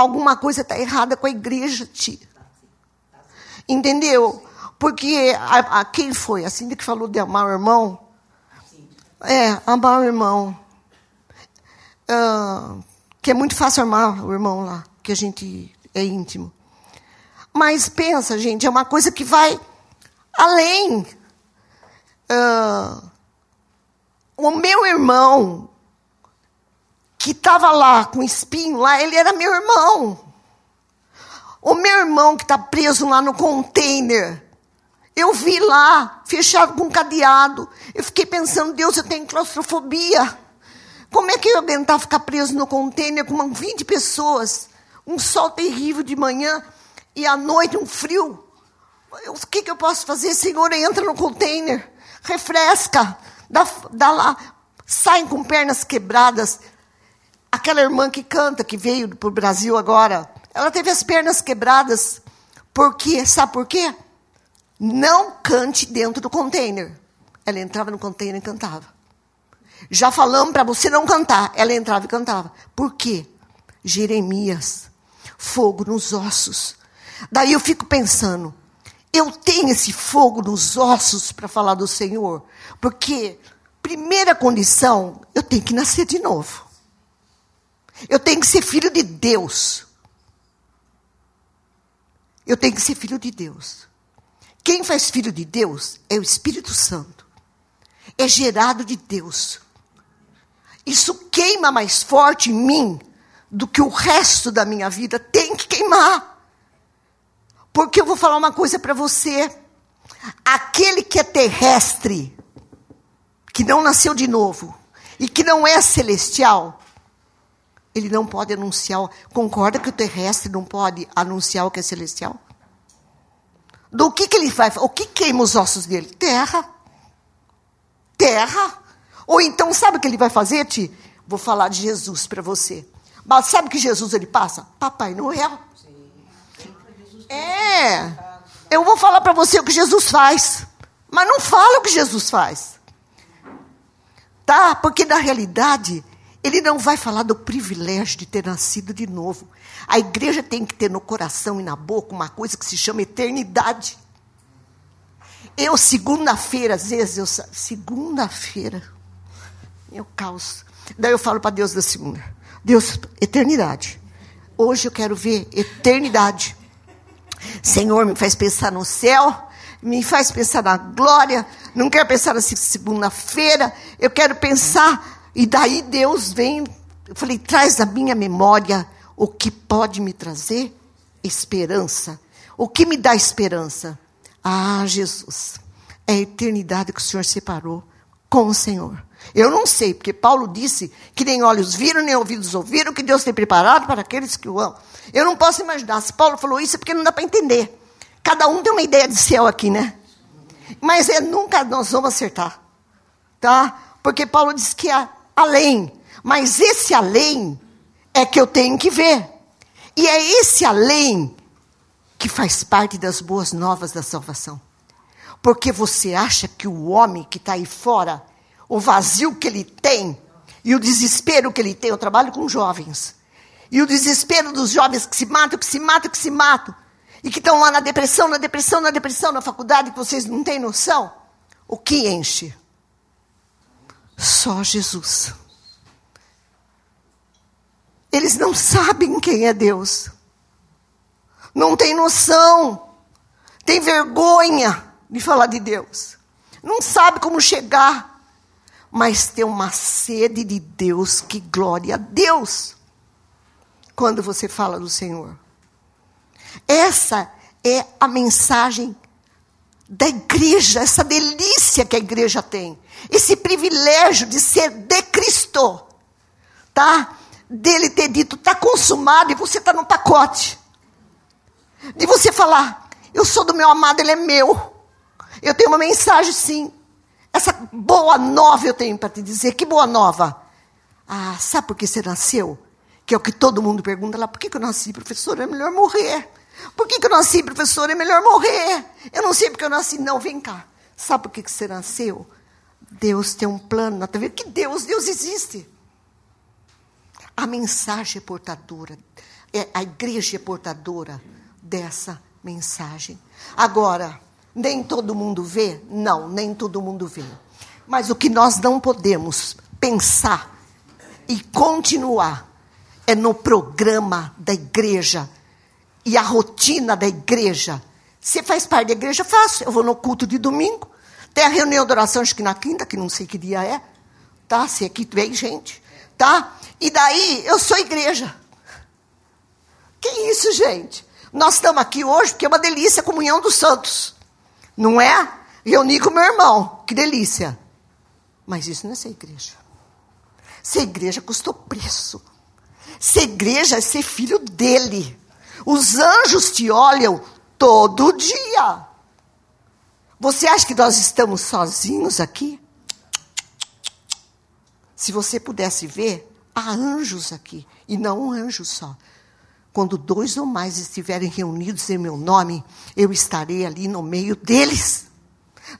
Alguma coisa está errada com a igreja, tia. Entendeu? Porque a, a, quem foi? A Cindy que falou de amar o irmão? É, amar o irmão uh, que é muito fácil armar o irmão lá, que a gente é íntimo. Mas pensa, gente, é uma coisa que vai além. Uh, o meu irmão, que estava lá com espinho lá, ele era meu irmão. O meu irmão que está preso lá no container, eu vi lá, fechado com cadeado. Eu fiquei pensando, Deus, eu tenho claustrofobia. Como é que eu ia aguentar ficar preso no container com 20 pessoas? um sol terrível de manhã e à noite um frio. O que, que eu posso fazer? Senhor, entra no container, refresca, dá, dá lá, saem com pernas quebradas. Aquela irmã que canta, que veio para o Brasil agora, ela teve as pernas quebradas. Por quê? Sabe por quê? Não cante dentro do container. Ela entrava no container e cantava. Já falamos para você não cantar. Ela entrava e cantava. Por quê? Jeremias, fogo nos ossos. Daí eu fico pensando, eu tenho esse fogo nos ossos para falar do Senhor, porque primeira condição, eu tenho que nascer de novo. Eu tenho que ser filho de Deus. Eu tenho que ser filho de Deus. Quem faz filho de Deus é o Espírito Santo. É gerado de Deus. Isso queima mais forte em mim do que o resto da minha vida tem que queimar. Porque eu vou falar uma coisa para você. Aquele que é terrestre, que não nasceu de novo e que não é celestial, ele não pode anunciar. Concorda que o terrestre não pode anunciar o que é celestial? Do que, que ele vai O que queima os ossos dele? Terra. Terra. Ou então, sabe o que ele vai fazer, Ti? Vou falar de Jesus para você. Mas sabe que Jesus ele passa? Papai Noel. É. Eu vou falar para você o que Jesus faz. Mas não fala o que Jesus faz. Tá? Porque na realidade, ele não vai falar do privilégio de ter nascido de novo. A igreja tem que ter no coração e na boca uma coisa que se chama eternidade. Eu, segunda-feira, às vezes, eu. Segunda-feira. Meu caos. Daí eu falo para Deus da segunda. Deus, eternidade. Hoje eu quero ver eternidade. Senhor, me faz pensar no céu, me faz pensar na glória. Não quero pensar na segunda-feira, eu quero pensar. E daí Deus vem, eu falei, traz da minha memória o que pode me trazer esperança. O que me dá esperança? Ah, Jesus, é a eternidade que o Senhor separou com o Senhor. Eu não sei, porque Paulo disse que nem olhos viram, nem ouvidos ouviram, que Deus tem preparado para aqueles que o amam. Eu não posso imaginar. Se Paulo falou isso, é porque não dá para entender. Cada um tem uma ideia de céu aqui, né? Mas é, nunca nós vamos acertar. Tá? Porque Paulo disse que é além. Mas esse além é que eu tenho que ver. E é esse além que faz parte das boas novas da salvação. Porque você acha que o homem que está aí fora o vazio que ele tem e o desespero que ele tem. Eu trabalho com jovens. E o desespero dos jovens que se matam, que se matam, que se matam. E que estão lá na depressão, na depressão, na depressão, na faculdade, que vocês não têm noção. O que enche? Só Jesus. Eles não sabem quem é Deus. Não tem noção. Tem vergonha de falar de Deus. Não sabe como chegar mas tem uma sede de Deus que glória a Deus quando você fala do Senhor. Essa é a mensagem da igreja, essa delícia que a igreja tem, esse privilégio de ser de Cristo, tá? Dele ter dito, está consumado e você está no pacote. De você falar, eu sou do meu amado, ele é meu. Eu tenho uma mensagem, sim. Essa boa nova eu tenho para te dizer. Que boa nova? Ah, sabe por que você nasceu? Que é o que todo mundo pergunta lá. Por que, que eu nasci, professor? É melhor morrer. Por que, que eu nasci, professor? É melhor morrer. Eu não sei porque eu nasci. Não, vem cá. Sabe por que, que você nasceu? Deus tem um plano na vida. Que Deus? Deus existe. A mensagem é portadora. É, a igreja é portadora dessa mensagem. Agora, nem todo mundo vê? Não, nem todo mundo vê. Mas o que nós não podemos pensar e continuar é no programa da igreja e a rotina da igreja. Você faz parte da igreja? Faço. Eu vou no culto de domingo. Tem a reunião de oração, acho que na quinta, que não sei que dia é. Tá? Se aqui vem gente. Tá? E daí, eu sou igreja. Que isso, gente? Nós estamos aqui hoje porque é uma delícia a comunhão dos santos. Não é? Reunir com meu irmão. Que delícia. Mas isso não é ser igreja. Ser igreja custou preço. Ser igreja é ser filho dele. Os anjos te olham todo dia. Você acha que nós estamos sozinhos aqui? Se você pudesse ver, há anjos aqui, e não um anjo só. Quando dois ou mais estiverem reunidos em meu nome, eu estarei ali no meio deles.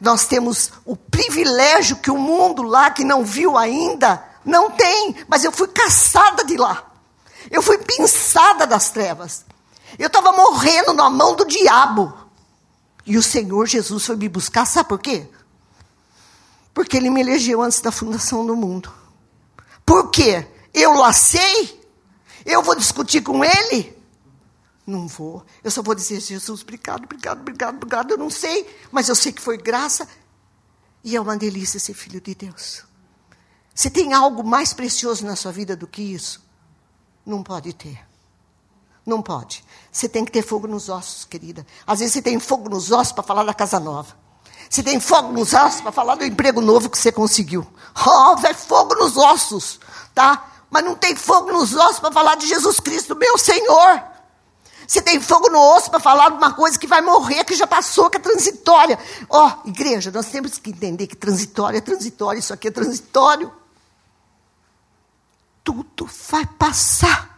Nós temos o privilégio que o mundo lá que não viu ainda não tem, mas eu fui caçada de lá. Eu fui pinçada das trevas. Eu estava morrendo na mão do diabo. E o Senhor Jesus foi me buscar, sabe por quê? Porque ele me elegeu antes da fundação do mundo. Por quê? Eu lacei? Eu vou discutir com ele? Não vou. Eu só vou dizer, Jesus, obrigado, obrigado, obrigado, obrigado. Eu não sei, mas eu sei que foi graça. E é uma delícia ser filho de Deus. Você tem algo mais precioso na sua vida do que isso? Não pode ter. Não pode. Você tem que ter fogo nos ossos, querida. Às vezes você tem fogo nos ossos para falar da casa nova. Você tem fogo nos ossos para falar do emprego novo que você conseguiu. Oh, vai fogo nos ossos, tá? Mas não tem fogo nos ossos para falar de Jesus Cristo, meu Senhor. Você tem fogo no osso para falar de uma coisa que vai morrer, que já passou, que é transitória. Ó, oh, igreja, nós temos que entender que transitório é transitório, isso aqui é transitório. Tudo vai passar.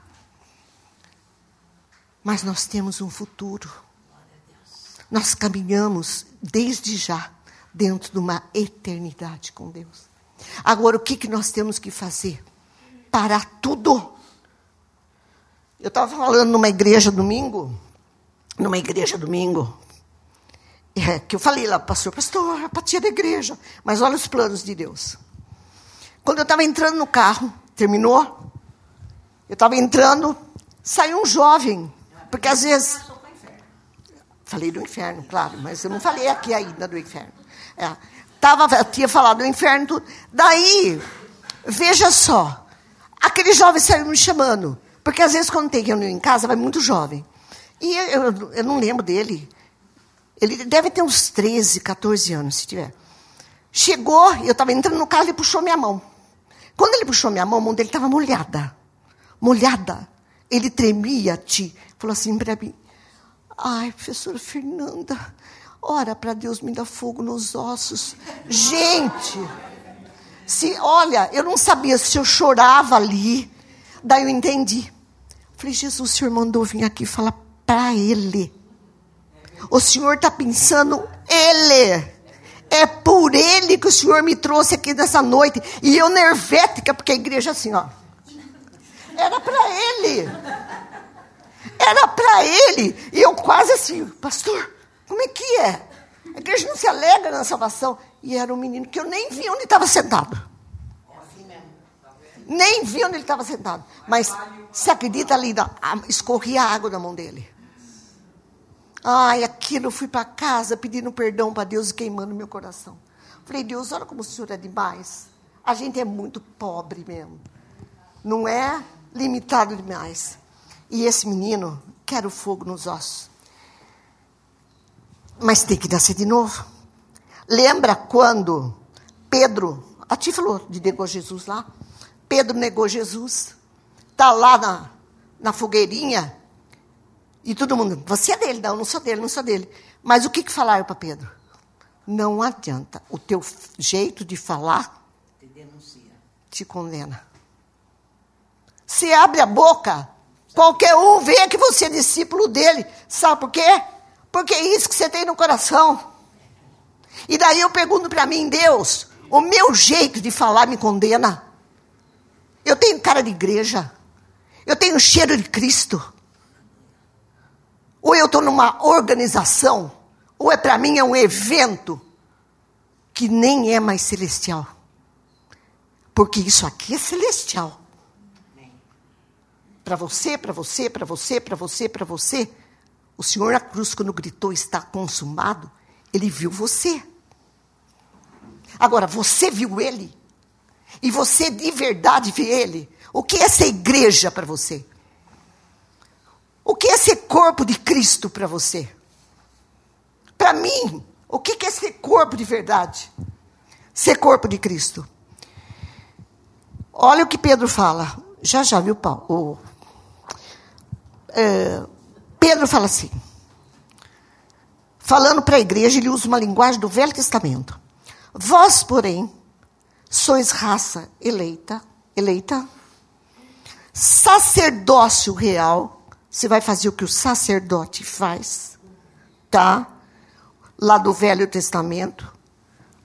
Mas nós temos um futuro. Nós caminhamos desde já dentro de uma eternidade com Deus. Agora, o que, que nós temos que fazer? Parar tudo eu estava falando numa igreja domingo, numa igreja domingo, é, que eu falei lá, pastor, pastor, apatia da igreja. Mas olha os planos de Deus. Quando eu estava entrando no carro, terminou, eu estava entrando, saiu um jovem, porque às vezes. Falei do inferno, claro, mas eu não falei aqui ainda do inferno. É, tava, eu tinha falado do inferno, tudo. Daí, veja só, aquele jovem saiu me chamando. Porque às vezes, quando tem reunião em casa, vai muito jovem. E eu, eu, eu não lembro dele. Ele deve ter uns 13, 14 anos, se tiver. Chegou, eu estava entrando no carro, ele puxou minha mão. Quando ele puxou minha mão, a mão dele estava molhada. Molhada. Ele tremia, te falou assim para mim: Ai, professora Fernanda, ora para Deus me dar fogo nos ossos. Gente, se, olha, eu não sabia se eu chorava ali, Daí eu entendi. Falei, Jesus, o Senhor mandou vir aqui falar para ele. O Senhor está pensando ele. É por ele que o Senhor me trouxe aqui nessa noite. E eu nervética, porque a igreja é assim, ó. Era para ele. Era para ele. E eu quase assim, pastor, como é que é? A igreja não se alegra na salvação. E era um menino que eu nem vi onde estava sentado. Nem vi onde ele estava sentado. Mas se acredita ali, escorria água da mão dele. Ai, aquilo, eu fui para casa pedindo perdão para Deus e queimando meu coração. Falei, Deus, olha como o Senhor é demais. A gente é muito pobre mesmo. Não é limitado demais. E esse menino quer o fogo nos ossos. Mas tem que nascer de novo. Lembra quando Pedro, a ti falou de negou Jesus lá? Pedro negou Jesus. Está lá na, na fogueirinha. E todo mundo, você é dele, não, não sou dele, não sou dele. Mas o que, que falaram para Pedro? Não adianta. O teu jeito de falar te, denuncia. te condena. Se abre a boca, qualquer um vê que você é discípulo dele. Sabe por quê? Porque é isso que você tem no coração. E daí eu pergunto para mim, Deus, o meu jeito de falar me condena? Eu tenho cara de igreja. Eu tenho cheiro de Cristo. Ou eu estou numa organização, ou é para mim é um evento que nem é mais celestial. Porque isso aqui é celestial. Para você, para você, para você, para você, para você. O Senhor na cruz, quando gritou está consumado, ele viu você. Agora, você viu ele? e você de verdade vê Ele, o que é ser igreja para você? O que é ser corpo de Cristo para você? Para mim, o que é ser corpo de verdade? Ser corpo de Cristo. Olha o que Pedro fala. Já já viu, Paulo? É, Pedro fala assim, falando para a igreja, ele usa uma linguagem do Velho Testamento. Vós, porém, sois raça eleita, eleita, sacerdócio real. Você vai fazer o que o sacerdote faz, tá? Lá do Velho Testamento.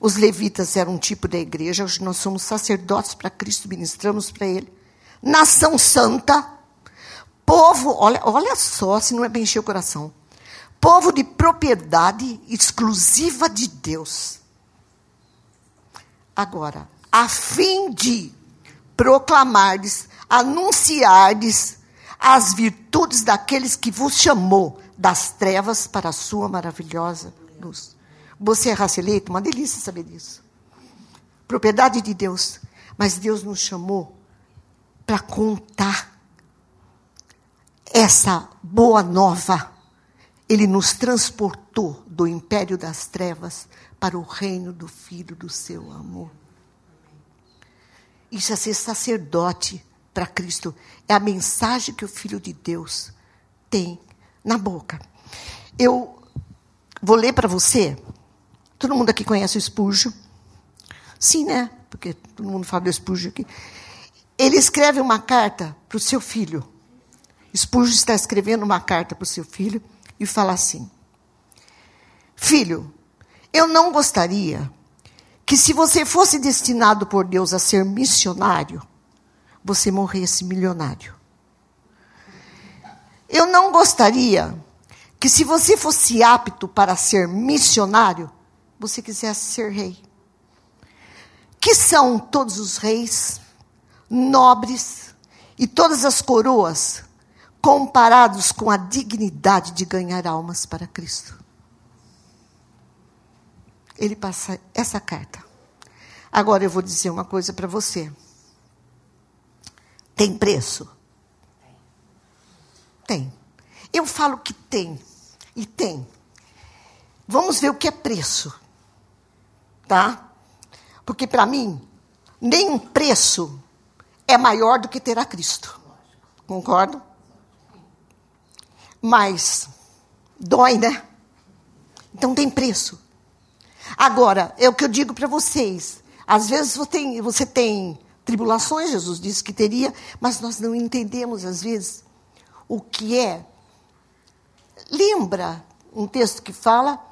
Os levitas eram um tipo da igreja, hoje nós somos sacerdotes para Cristo, ministramos para Ele. Nação santa, povo, olha, olha só se não é bem encher o coração. Povo de propriedade exclusiva de Deus. Agora, a fim de proclamardes, anunciardes as virtudes daqueles que vos chamou das trevas para a sua maravilhosa luz. Você é raça eleita? Uma delícia saber disso. Propriedade de Deus. Mas Deus nos chamou para contar essa boa nova. Ele nos transportou do império das trevas para o reino do Filho do seu amor. Isso é ser sacerdote para Cristo. É a mensagem que o Filho de Deus tem na boca. Eu vou ler para você Todo mundo aqui conhece o Spurgeon? Sim, né? Porque todo mundo fala do Spurgeon aqui. Ele escreve uma carta para o seu filho. Spurgeon está escrevendo uma carta para o seu filho e fala assim: Filho, eu não gostaria que, se você fosse destinado por Deus a ser missionário, você morresse milionário. Eu não gostaria que, se você fosse apto para ser missionário, você quisesse ser rei. Que são todos os reis, nobres e todas as coroas comparados com a dignidade de ganhar almas para Cristo. Ele passa essa carta. Agora eu vou dizer uma coisa para você. Tem preço? Tem. Eu falo que tem. E tem. Vamos ver o que é preço tá? Porque para mim, nenhum preço é maior do que ter a Cristo. Concordo? Mas dói, né? Então tem preço. Agora, é o que eu digo para vocês. Às vezes você tem, você tem tribulações, Jesus disse que teria, mas nós não entendemos, às vezes, o que é. Lembra um texto que fala: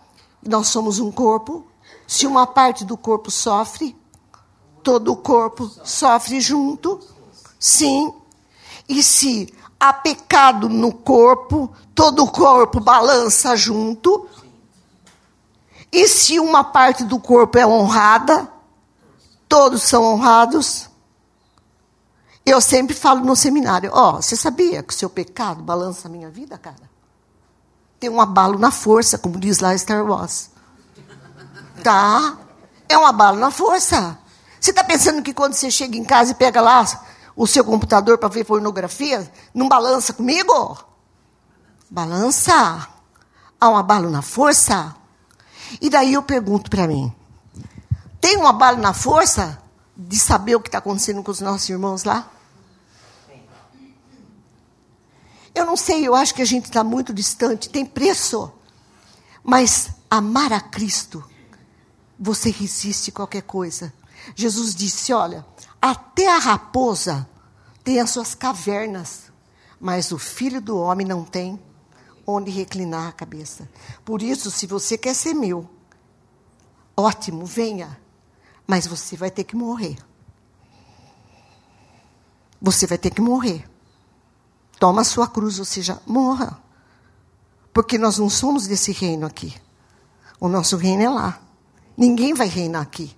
nós somos um corpo, se uma parte do corpo sofre, todo o corpo sofre junto. Sim. E se há pecado no corpo, todo o corpo balança junto. E se uma parte do corpo é honrada, todos são honrados. Eu sempre falo no seminário: Ó, oh, você sabia que o seu pecado balança a minha vida, cara? Tem um abalo na força, como diz lá Star Wars. Tá. É uma bala na força. Você está pensando que quando você chega em casa e pega lá o seu computador para ver pornografia, não balança comigo? Balança. Há um abalo na força? E daí eu pergunto para mim: tem um abalo na força de saber o que está acontecendo com os nossos irmãos lá? Eu não sei, eu acho que a gente está muito distante, tem preço. Mas amar a Cristo você resiste qualquer coisa. Jesus disse: Olha, até a raposa tem as suas cavernas, mas o filho do homem não tem onde reclinar a cabeça. Por isso, se você quer ser meu, ótimo, venha, mas você vai ter que morrer. Você vai ter que morrer. Toma a sua cruz, ou seja, morra. Porque nós não somos desse reino aqui. O nosso reino é lá. Ninguém vai reinar aqui.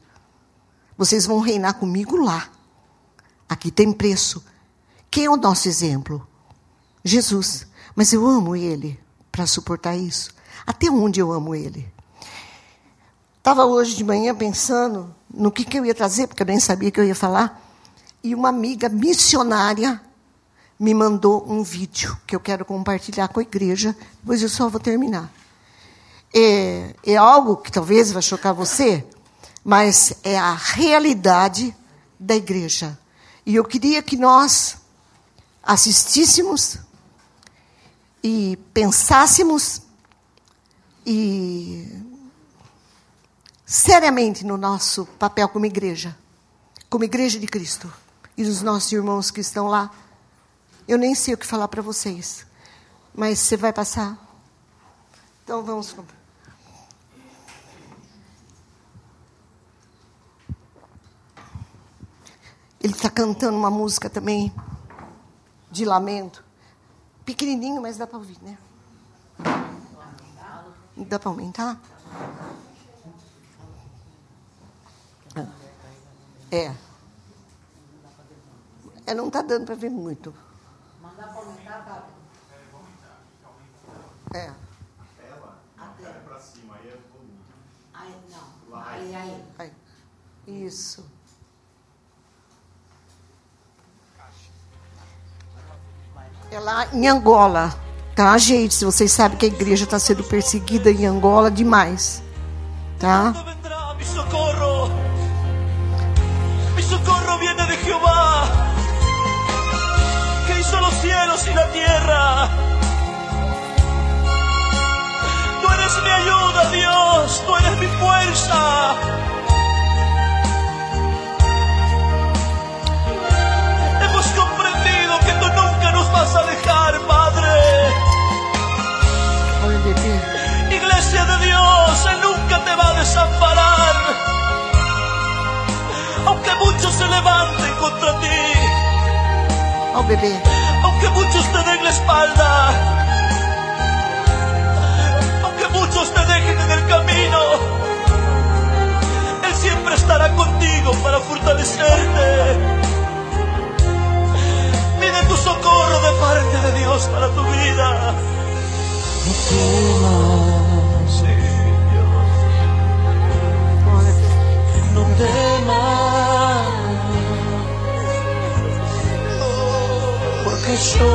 Vocês vão reinar comigo lá. Aqui tem preço. Quem é o nosso exemplo? Jesus. Mas eu amo ele para suportar isso. Até onde eu amo ele? Estava hoje de manhã pensando no que, que eu ia trazer, porque eu nem sabia que eu ia falar. E uma amiga missionária me mandou um vídeo que eu quero compartilhar com a igreja. Depois eu só vou terminar é, é algo que talvez vai chocar você, mas é a realidade da igreja. E eu queria que nós assistíssemos e pensássemos e seriamente no nosso papel como igreja, como igreja de Cristo e dos nossos irmãos que estão lá. Eu nem sei o que falar para vocês, mas você vai passar. Então vamos. Ele está cantando uma música também de lamento. Pequenininho, mas dá para ouvir, né? Dá para aumentar? É. É, não está dando para ver muito. Mandar para aumentar, tá? É. É para cima, aí é não. Aí, aí. aí. Isso. É lá em Angola. Tá, gente? Se vocês sabem que a igreja está sendo perseguida em Angola demais. Tá? Socorro. Socorro de Jehová. Que. Tú eres mi ayuda, Dios. Tú eres mi fuerza. A dejar, Padre. Iglesia de Dios, Él nunca te va a desamparar. Aunque muchos se levanten contra ti. Oh, bebé. Aunque muchos te den la espalda. Aunque muchos te dejen en el camino. Él siempre estará contigo para fortalecerte tu socorro de parte de Dios para tu vida. No temas, Dios. No temas, porque yo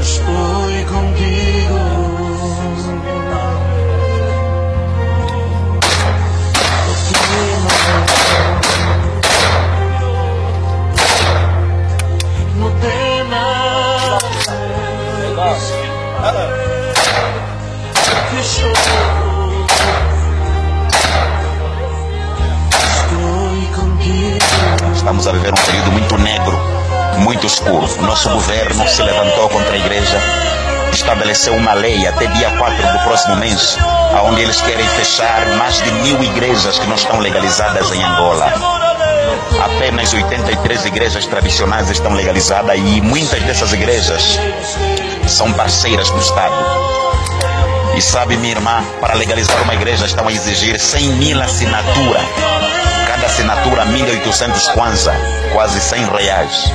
estoy contigo. Estamos a viver um período muito negro, muito escuro. Nosso governo se levantou contra a igreja, estabeleceu uma lei até dia 4 do próximo mês, onde eles querem fechar mais de mil igrejas que não estão legalizadas em Angola. Apenas 83 igrejas tradicionais estão legalizadas e muitas dessas igrejas são parceiras do Estado. E sabe, minha irmã, para legalizar uma igreja estão a exigir 100 mil assinaturas. Cada assinatura 1.800 kwanza, quase 100 reais.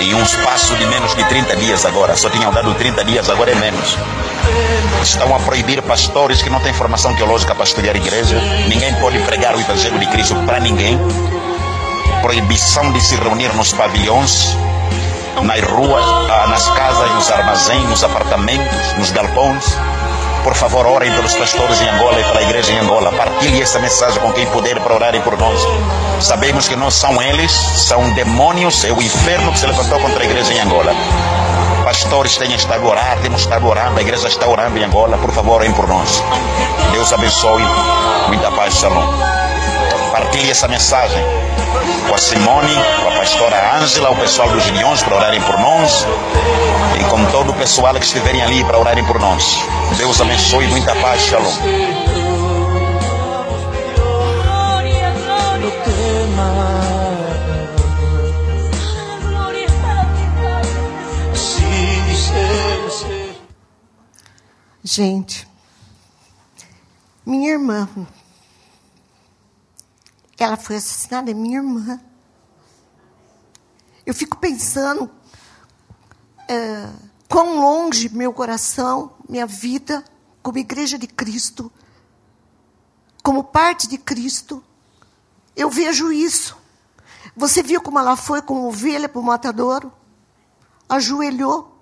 Em um espaço de menos de 30 dias agora. Só tinham dado 30 dias, agora é menos. Estão a proibir pastores que não têm formação teológica para estudar igreja. Ninguém pode pregar o Evangelho de Cristo para ninguém. Proibição de se reunir nos pavilhões nas ruas, ah, nas casas, nos armazéns, nos apartamentos, nos galpões. Por favor, orem pelos pastores em Angola e pela igreja em Angola. Partilhe essa mensagem com quem puder para orarem por nós. Sabemos que não são eles, são demônios, é o inferno que se levantou contra a igreja em Angola. Pastores têm estado orar, temos estado orando, a igreja está orando em Angola. Por favor, orem por nós. Deus abençoe. Muita paz, shalom. Partilhe essa mensagem com a Simone, com a pastora Ângela, o pessoal dos Gideões para orarem por nós e com todo o pessoal que estiverem ali para orarem por nós. Deus abençoe, muita paz, shalom. Gente, minha irmã ela foi assassinada, é minha irmã. Eu fico pensando é, quão longe meu coração, minha vida, como igreja de Cristo, como parte de Cristo, eu vejo isso. Você viu como ela foi como ovelha para o matadouro? Ajoelhou,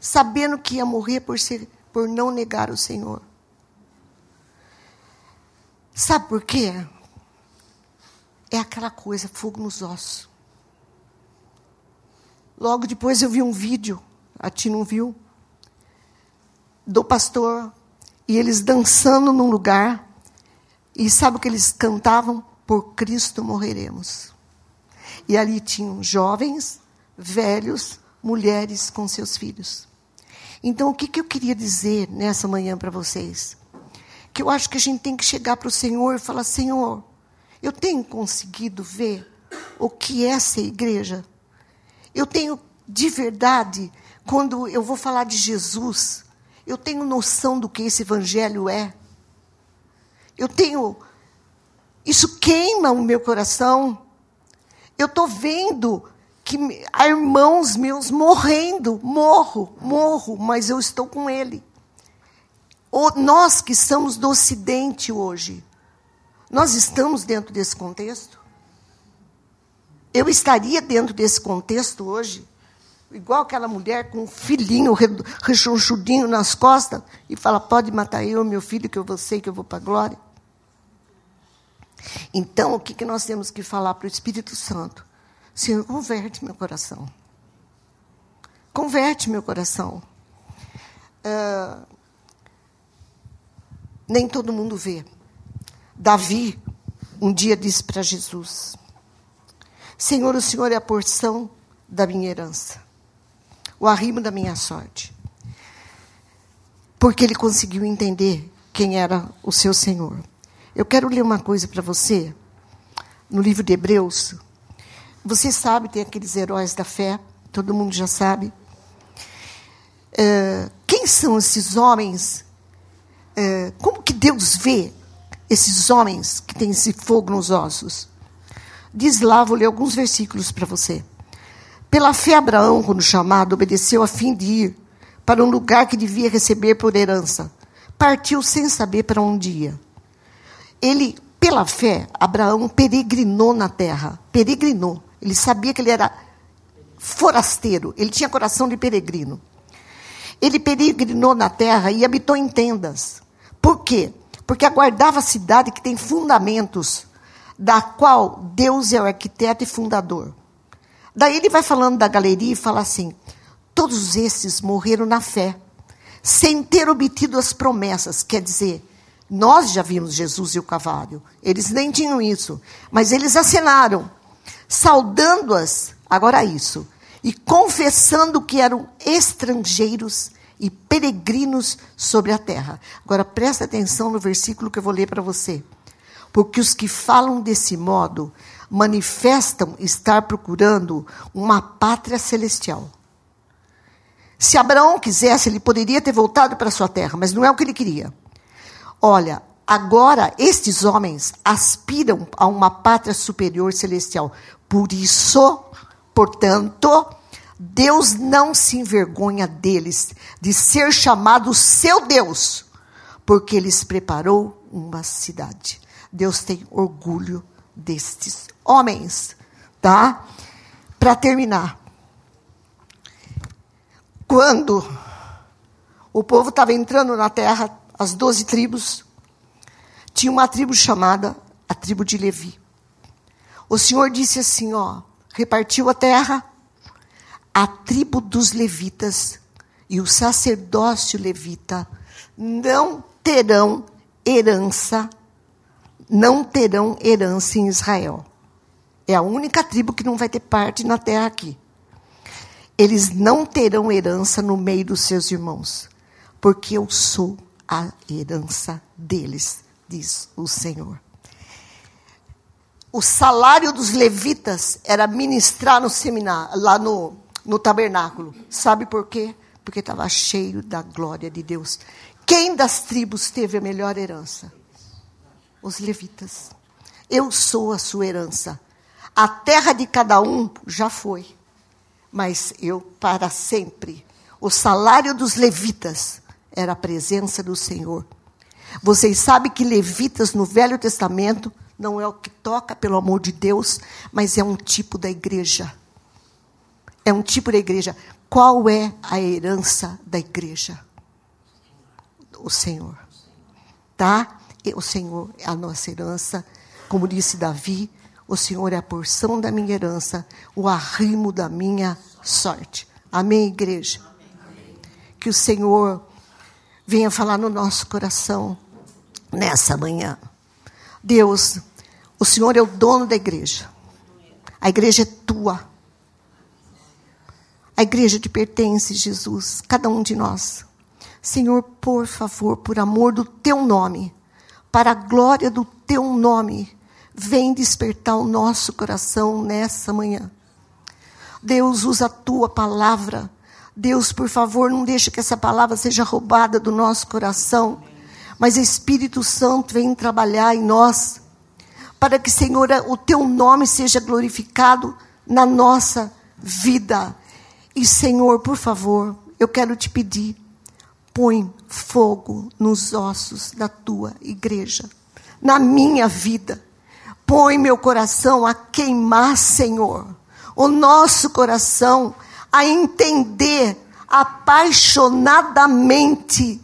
sabendo que ia morrer por, ser, por não negar o Senhor. Sabe por quê? é aquela coisa, fogo nos ossos. Logo depois eu vi um vídeo, a Ti não viu, do pastor, e eles dançando num lugar, e sabe o que eles cantavam? Por Cristo morreremos. E ali tinham jovens, velhos, mulheres com seus filhos. Então, o que, que eu queria dizer nessa manhã para vocês? Que eu acho que a gente tem que chegar para o Senhor e falar: Senhor, eu tenho conseguido ver o que é ser igreja? Eu tenho, de verdade, quando eu vou falar de Jesus, eu tenho noção do que esse evangelho é. Eu tenho. Isso queima o meu coração. Eu estou vendo que há irmãos meus morrendo, morro, morro, mas eu estou com ele. O, nós que estamos do Ocidente hoje, nós estamos dentro desse contexto? Eu estaria dentro desse contexto hoje? Igual aquela mulher com um filhinho rechonchudinho nas costas e fala: pode matar eu, meu filho, que eu vou sei que eu vou para a glória. Então, o que, que nós temos que falar para o Espírito Santo? Senhor, converte meu coração. Converte meu coração. Uh, nem todo mundo vê. Davi, um dia disse para Jesus: Senhor, o Senhor é a porção da minha herança, o arrimo da minha sorte. Porque ele conseguiu entender quem era o seu Senhor. Eu quero ler uma coisa para você, no livro de Hebreus, você sabe, tem aqueles heróis da fé, todo mundo já sabe. É, quem são esses homens? É, como que Deus vê esses homens que têm esse fogo nos ossos? Diz lá, vou ler alguns versículos para você. Pela fé, Abraão, quando chamado, obedeceu a fim de ir para um lugar que devia receber por herança. Partiu sem saber para onde ia. Ele, pela fé, Abraão peregrinou na terra. Peregrinou. Ele sabia que ele era forasteiro, ele tinha coração de peregrino. Ele peregrinou na terra e habitou em tendas. Por quê? Porque aguardava a cidade que tem fundamentos, da qual Deus é o arquiteto e fundador. Daí ele vai falando da galeria e fala assim: todos esses morreram na fé, sem ter obtido as promessas. Quer dizer, nós já vimos Jesus e o cavalo, eles nem tinham isso, mas eles acenaram saudando-as, agora isso, e confessando que eram estrangeiros e peregrinos sobre a terra. Agora presta atenção no versículo que eu vou ler para você. Porque os que falam desse modo manifestam estar procurando uma pátria celestial. Se Abraão quisesse, ele poderia ter voltado para sua terra, mas não é o que ele queria. Olha, Agora, estes homens aspiram a uma pátria superior celestial. Por isso, portanto, Deus não se envergonha deles, de ser chamado seu Deus, porque lhes preparou uma cidade. Deus tem orgulho destes homens, tá? Para terminar, quando o povo estava entrando na terra, as doze tribos, tinha uma tribo chamada a tribo de Levi. O Senhor disse assim, ó, repartiu a terra, a tribo dos levitas e o sacerdócio levita não terão herança, não terão herança em Israel. É a única tribo que não vai ter parte na terra aqui. Eles não terão herança no meio dos seus irmãos, porque eu sou a herança deles diz o Senhor. O salário dos levitas era ministrar no seminário, lá no, no tabernáculo. Sabe por quê? Porque estava cheio da glória de Deus. Quem das tribos teve a melhor herança? Os levitas. Eu sou a sua herança. A terra de cada um já foi, mas eu para sempre. O salário dos levitas era a presença do Senhor. Vocês sabem que levitas no Velho Testamento não é o que toca, pelo amor de Deus, mas é um tipo da igreja. É um tipo da igreja. Qual é a herança da igreja? O Senhor. Tá? E o Senhor é a nossa herança. Como disse Davi, O Senhor é a porção da minha herança, o arrimo da minha sorte. Amém, igreja? Que o Senhor venha falar no nosso coração nessa manhã. Deus, o Senhor é o dono da igreja. A igreja é tua. A igreja te pertence, Jesus, cada um de nós. Senhor, por favor, por amor do teu nome, para a glória do teu nome, vem despertar o nosso coração nessa manhã. Deus, usa a tua palavra. Deus, por favor, não deixe que essa palavra seja roubada do nosso coração. Mas Espírito Santo vem trabalhar em nós, para que, Senhor, o teu nome seja glorificado na nossa vida. E, Senhor, por favor, eu quero te pedir, põe fogo nos ossos da tua igreja, na minha vida. Põe meu coração a queimar, Senhor, o nosso coração a entender apaixonadamente,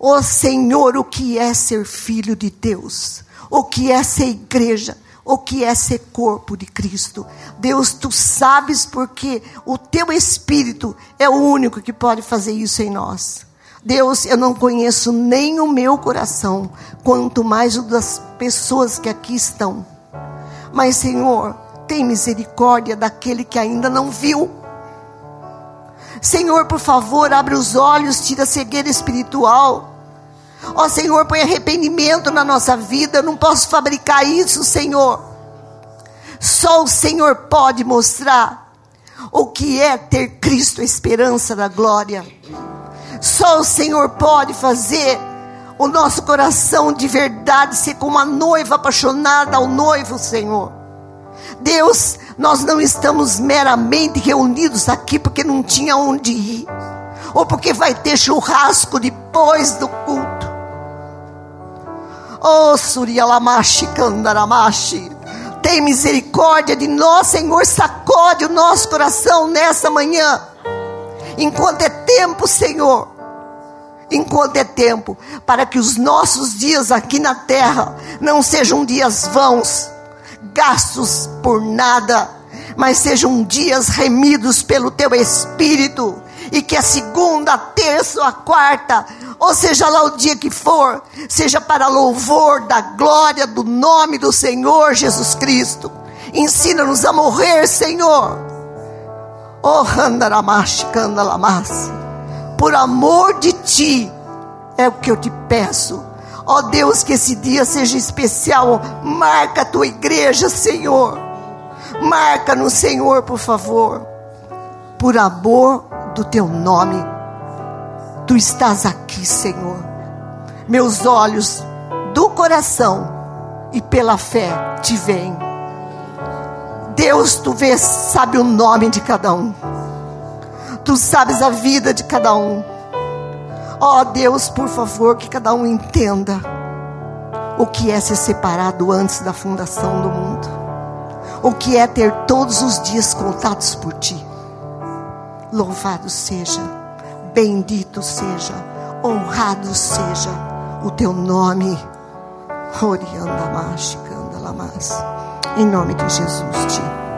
ó oh, Senhor, o que é ser filho de Deus, o que é ser igreja, o que é ser corpo de Cristo. Deus, tu sabes porque o teu Espírito é o único que pode fazer isso em nós. Deus, eu não conheço nem o meu coração, quanto mais o das pessoas que aqui estão. Mas, Senhor, tem misericórdia daquele que ainda não viu. Senhor, por favor, abre os olhos, tira a cegueira espiritual. Ó Senhor, põe arrependimento na nossa vida. Eu não posso fabricar isso, Senhor. Só o Senhor pode mostrar o que é ter Cristo, a esperança da glória. Só o Senhor pode fazer o nosso coração de verdade ser como a noiva apaixonada ao noivo, Senhor. Deus, nós não estamos meramente reunidos aqui porque não tinha onde ir, ou porque vai ter churrasco depois do culto. Oh, Surialamashi, Kandaramashi. Tem misericórdia de nós, Senhor. Sacode o nosso coração nessa manhã. Enquanto é tempo, Senhor. Enquanto é tempo. Para que os nossos dias aqui na terra não sejam dias vãos, gastos por nada, mas sejam dias remidos pelo Teu Espírito. E que a segunda, a terça ou a quarta ou seja lá o dia que for, seja para louvor da glória do nome do Senhor Jesus Cristo. Ensina-nos a morrer, Senhor. Oh. Por amor de Ti, é o que eu te peço. Ó oh Deus, que esse dia seja especial. Marca a tua igreja, Senhor. Marca no Senhor, por favor. Por amor do teu nome. Tu estás aqui, Senhor. Meus olhos do coração e pela fé te veem. Deus, tu vês, sabe o nome de cada um. Tu sabes a vida de cada um. Ó oh, Deus, por favor, que cada um entenda o que é ser separado antes da fundação do mundo. O que é ter todos os dias contados por ti. Louvado seja Bendito seja, honrado seja o teu nome. Oriandamash, Candalamas. Em nome de Jesus, te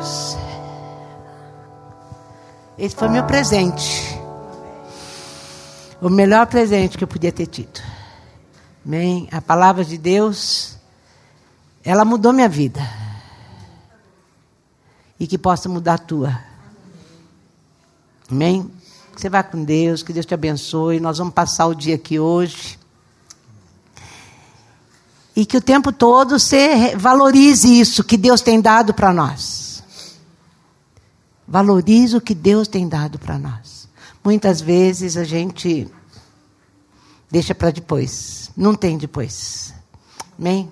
Deus. Esse foi meu presente. O melhor presente que eu podia ter tido. Amém? A palavra de Deus, ela mudou minha vida. E que possa mudar a tua. Amém? Você vai com Deus, que Deus te abençoe. Nós vamos passar o dia aqui hoje. E que o tempo todo você valorize isso que Deus tem dado para nós. Valorize o que Deus tem dado para nós. Muitas vezes a gente deixa para depois. Não tem depois. Amém?